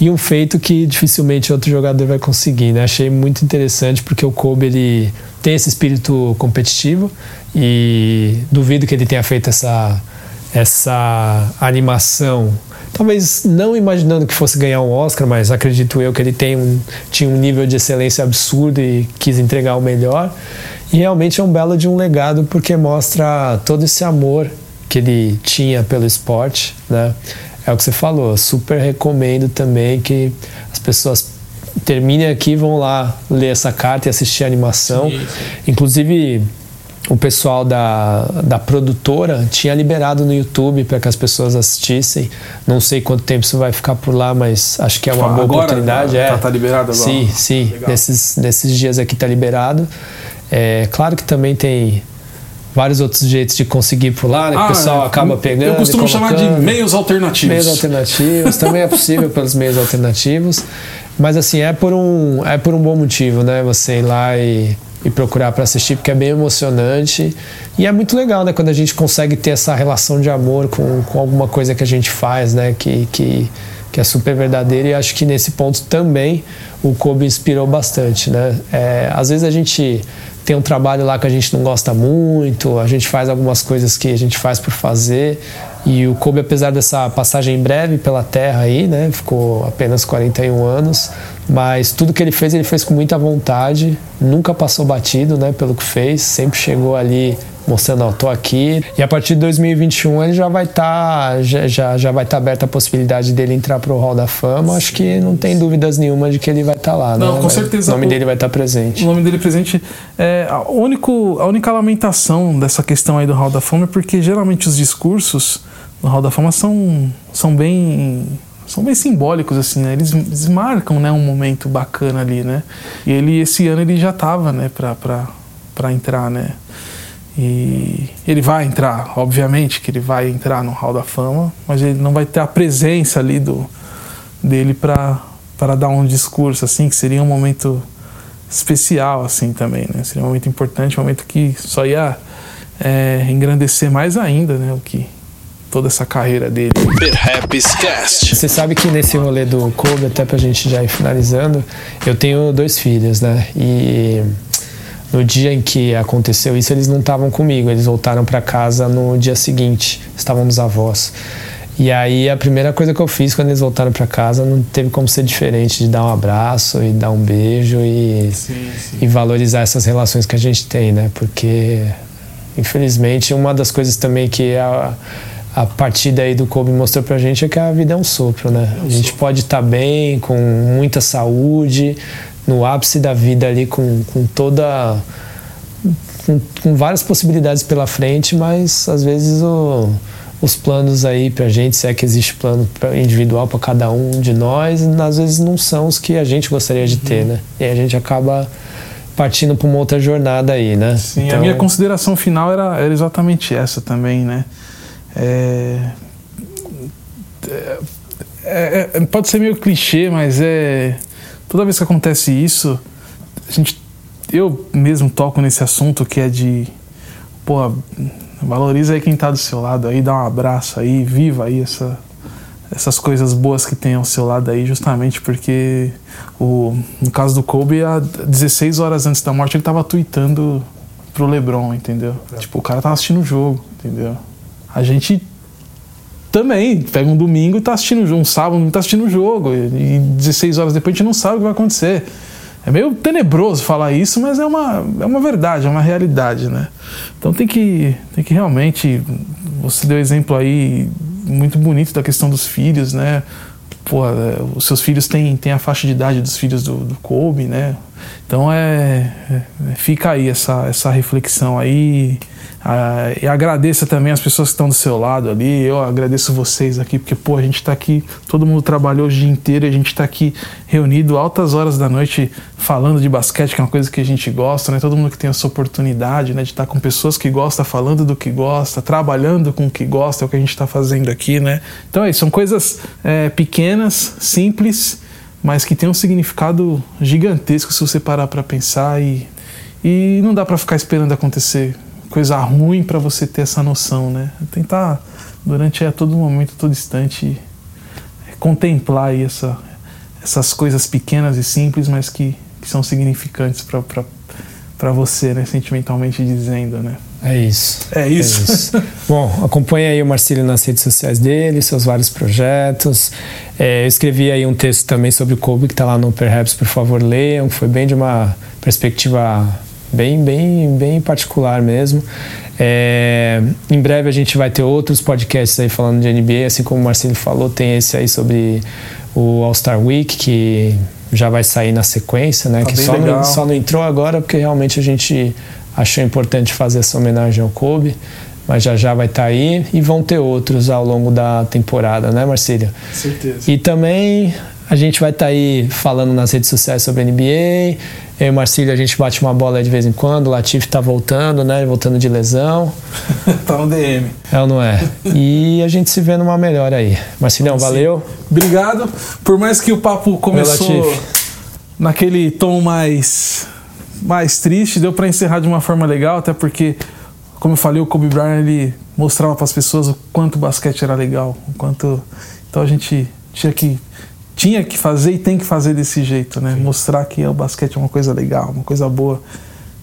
E um feito que dificilmente outro jogador vai conseguir, né? Achei muito interessante porque o Kobe ele tem esse espírito competitivo e duvido que ele tenha feito essa, essa animação. Talvez não imaginando que fosse ganhar um Oscar, mas acredito eu que ele tem um, tinha um nível de excelência absurdo e quis entregar o melhor. E realmente é um belo de um legado porque mostra todo esse amor que ele tinha pelo esporte, né? É o que você falou, super recomendo também que as pessoas terminem aqui vão lá ler essa carta e assistir a animação. Sim, sim. Inclusive o pessoal da, da produtora tinha liberado no YouTube para que as pessoas assistissem. Não sei quanto tempo isso vai ficar por lá, mas acho que é uma agora, boa oportunidade. Tá, é. tá liberado agora? Sim, sim. Nesses, nesses dias aqui tá liberado. É, claro que também tem vários outros jeitos de conseguir pular, né? Ah, o pessoal é. acaba pegando. Eu costumo chamar de meios alternativos. Meios alternativos, também é possível pelos meios alternativos. Mas assim, é por um, é por um bom motivo, né? Você ir lá e, e procurar para assistir, porque é bem emocionante. E é muito legal, né? Quando a gente consegue ter essa relação de amor com, com alguma coisa que a gente faz, né? Que, que, que é super verdadeira e acho que nesse ponto também o Kobe inspirou bastante, né? É, às vezes a gente tem um trabalho lá que a gente não gosta muito, a gente faz algumas coisas que a gente faz por fazer. E o Kobe, apesar dessa passagem breve pela Terra aí, né, ficou apenas 41 anos, mas tudo que ele fez, ele fez com muita vontade, nunca passou batido, né, pelo que fez, sempre chegou ali mostrando, ó, tô aqui. E a partir de 2021 ele já vai estar tá, já, já, já vai estar tá aberta a possibilidade dele entrar pro Hall da Fama. Acho que não tem dúvidas nenhuma de que ele vai estar tá lá, não, né? com certeza. O nome dele vai estar tá presente. O nome dele presente é a, único, a única lamentação dessa questão aí do Hall da Fama é porque geralmente os discursos no Hall da Fama são são bem são bem simbólicos assim, né? Eles, eles marcam, né, um momento bacana ali, né? E ele esse ano ele já tava, né, para para entrar, né? E ele vai entrar, obviamente que ele vai entrar no Hall da Fama, mas ele não vai ter a presença ali do, dele para dar um discurso assim, que seria um momento especial assim também, né? Seria um momento importante, um momento que só ia é, engrandecer mais ainda, né? O que toda essa carreira dele. Você sabe que nesse rolê do Kobe, até pra gente já ir finalizando, eu tenho dois filhos, né? E no dia em que aconteceu isso, eles não estavam comigo, eles voltaram para casa no dia seguinte, estavam nos avós. E aí a primeira coisa que eu fiz quando eles voltaram para casa não teve como ser diferente de dar um abraço e dar um beijo e, sim, sim. e valorizar essas relações que a gente tem, né? Porque infelizmente uma das coisas também que a, a partida aí do Kobe mostrou pra gente é que a vida é um sopro, né? A gente pode estar tá bem, com muita saúde, no ápice da vida ali com, com toda com, com, várias possibilidades pela frente, mas às vezes o, os planos aí pra gente, se é que existe plano individual para cada um de nós, às vezes não são os que a gente gostaria de ter, uhum. né? E a gente acaba partindo para uma outra jornada aí, né? Sim, então... a minha consideração final era, era exatamente essa também, né? É, é, é, pode ser meio clichê, mas é toda vez que acontece isso, a gente, eu mesmo toco nesse assunto que é de, pô, valoriza aí quem está do seu lado aí, dá um abraço aí, viva aí essa, essas coisas boas que tem ao seu lado aí, justamente porque o, no caso do Kobe, há 16 horas antes da morte, ele estava tweetando pro LeBron, entendeu? É. Tipo, o cara tava assistindo o jogo, entendeu? A gente também pega um domingo e tá assistindo um sábado e tá assistindo o jogo e 16 horas depois a gente não sabe o que vai acontecer. É meio tenebroso falar isso, mas é uma, é uma verdade, é uma realidade, né? Então tem que, tem que realmente. Você deu exemplo aí muito bonito da questão dos filhos, né? Pô, é, os seus filhos têm, têm a faixa de idade dos filhos do, do Kobe, né? Então é, é fica aí essa, essa reflexão aí. Ah, e agradeça também as pessoas que estão do seu lado ali. Eu agradeço vocês aqui, porque, pô, a gente está aqui, todo mundo trabalhou o dia inteiro a gente está aqui reunido altas horas da noite falando de basquete, que é uma coisa que a gente gosta, né? Todo mundo que tem essa oportunidade, né, de estar tá com pessoas que gostam, falando do que gosta, trabalhando com o que gosta, é o que a gente está fazendo aqui, né? Então é isso, são coisas é, pequenas, simples, mas que têm um significado gigantesco se você parar para pensar e, e não dá para ficar esperando acontecer coisa ruim para você ter essa noção, né? Tentar durante a todo momento, todo instante contemplar essa, essas coisas pequenas e simples, mas que, que são significantes para você, né? Sentimentalmente dizendo, né? É isso. É isso. É isso. Bom, acompanhe aí o Marcílio nas redes sociais dele, seus vários projetos. É, eu escrevi aí um texto também sobre o Kobe que está lá no Perhaps, por favor, leiam. Foi bem de uma perspectiva bem, bem, bem particular mesmo. É, em breve a gente vai ter outros podcasts aí falando de NBA, assim como o Marcelo falou, tem esse aí sobre o All-Star Week, que já vai sair na sequência, né? Tá que só não, só não entrou agora porque realmente a gente achou importante fazer essa homenagem ao Kobe, mas já já vai estar tá aí e vão ter outros ao longo da temporada, né, Marcília? Certeza. E também a gente vai estar tá aí falando nas redes sociais sobre a NBA. Eu e Marcílio, a gente bate uma bola de vez em quando. O Latif tá voltando, né? Voltando de lesão. tá no DM. É ou não é? E a gente se vê numa melhor aí. Marcilhão, valeu. Obrigado. Por mais que o papo começou naquele tom mais, mais triste, deu para encerrar de uma forma legal, até porque, como eu falei, o Kobe Bryant ele mostrava para as pessoas o quanto o basquete era legal, o quanto. Então a gente tinha que tinha que fazer e tem que fazer desse jeito, né? Sim. Mostrar que o basquete é uma coisa legal, uma coisa boa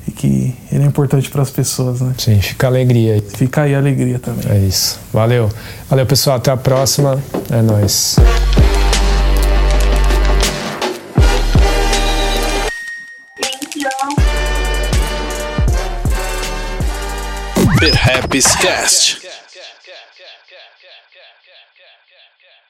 e que ele é importante para as pessoas, né? Sim, fica a alegria aí. Fica aí a alegria também. É isso. Valeu. Valeu, pessoal. Até a próxima. É nóis. Happy Cast.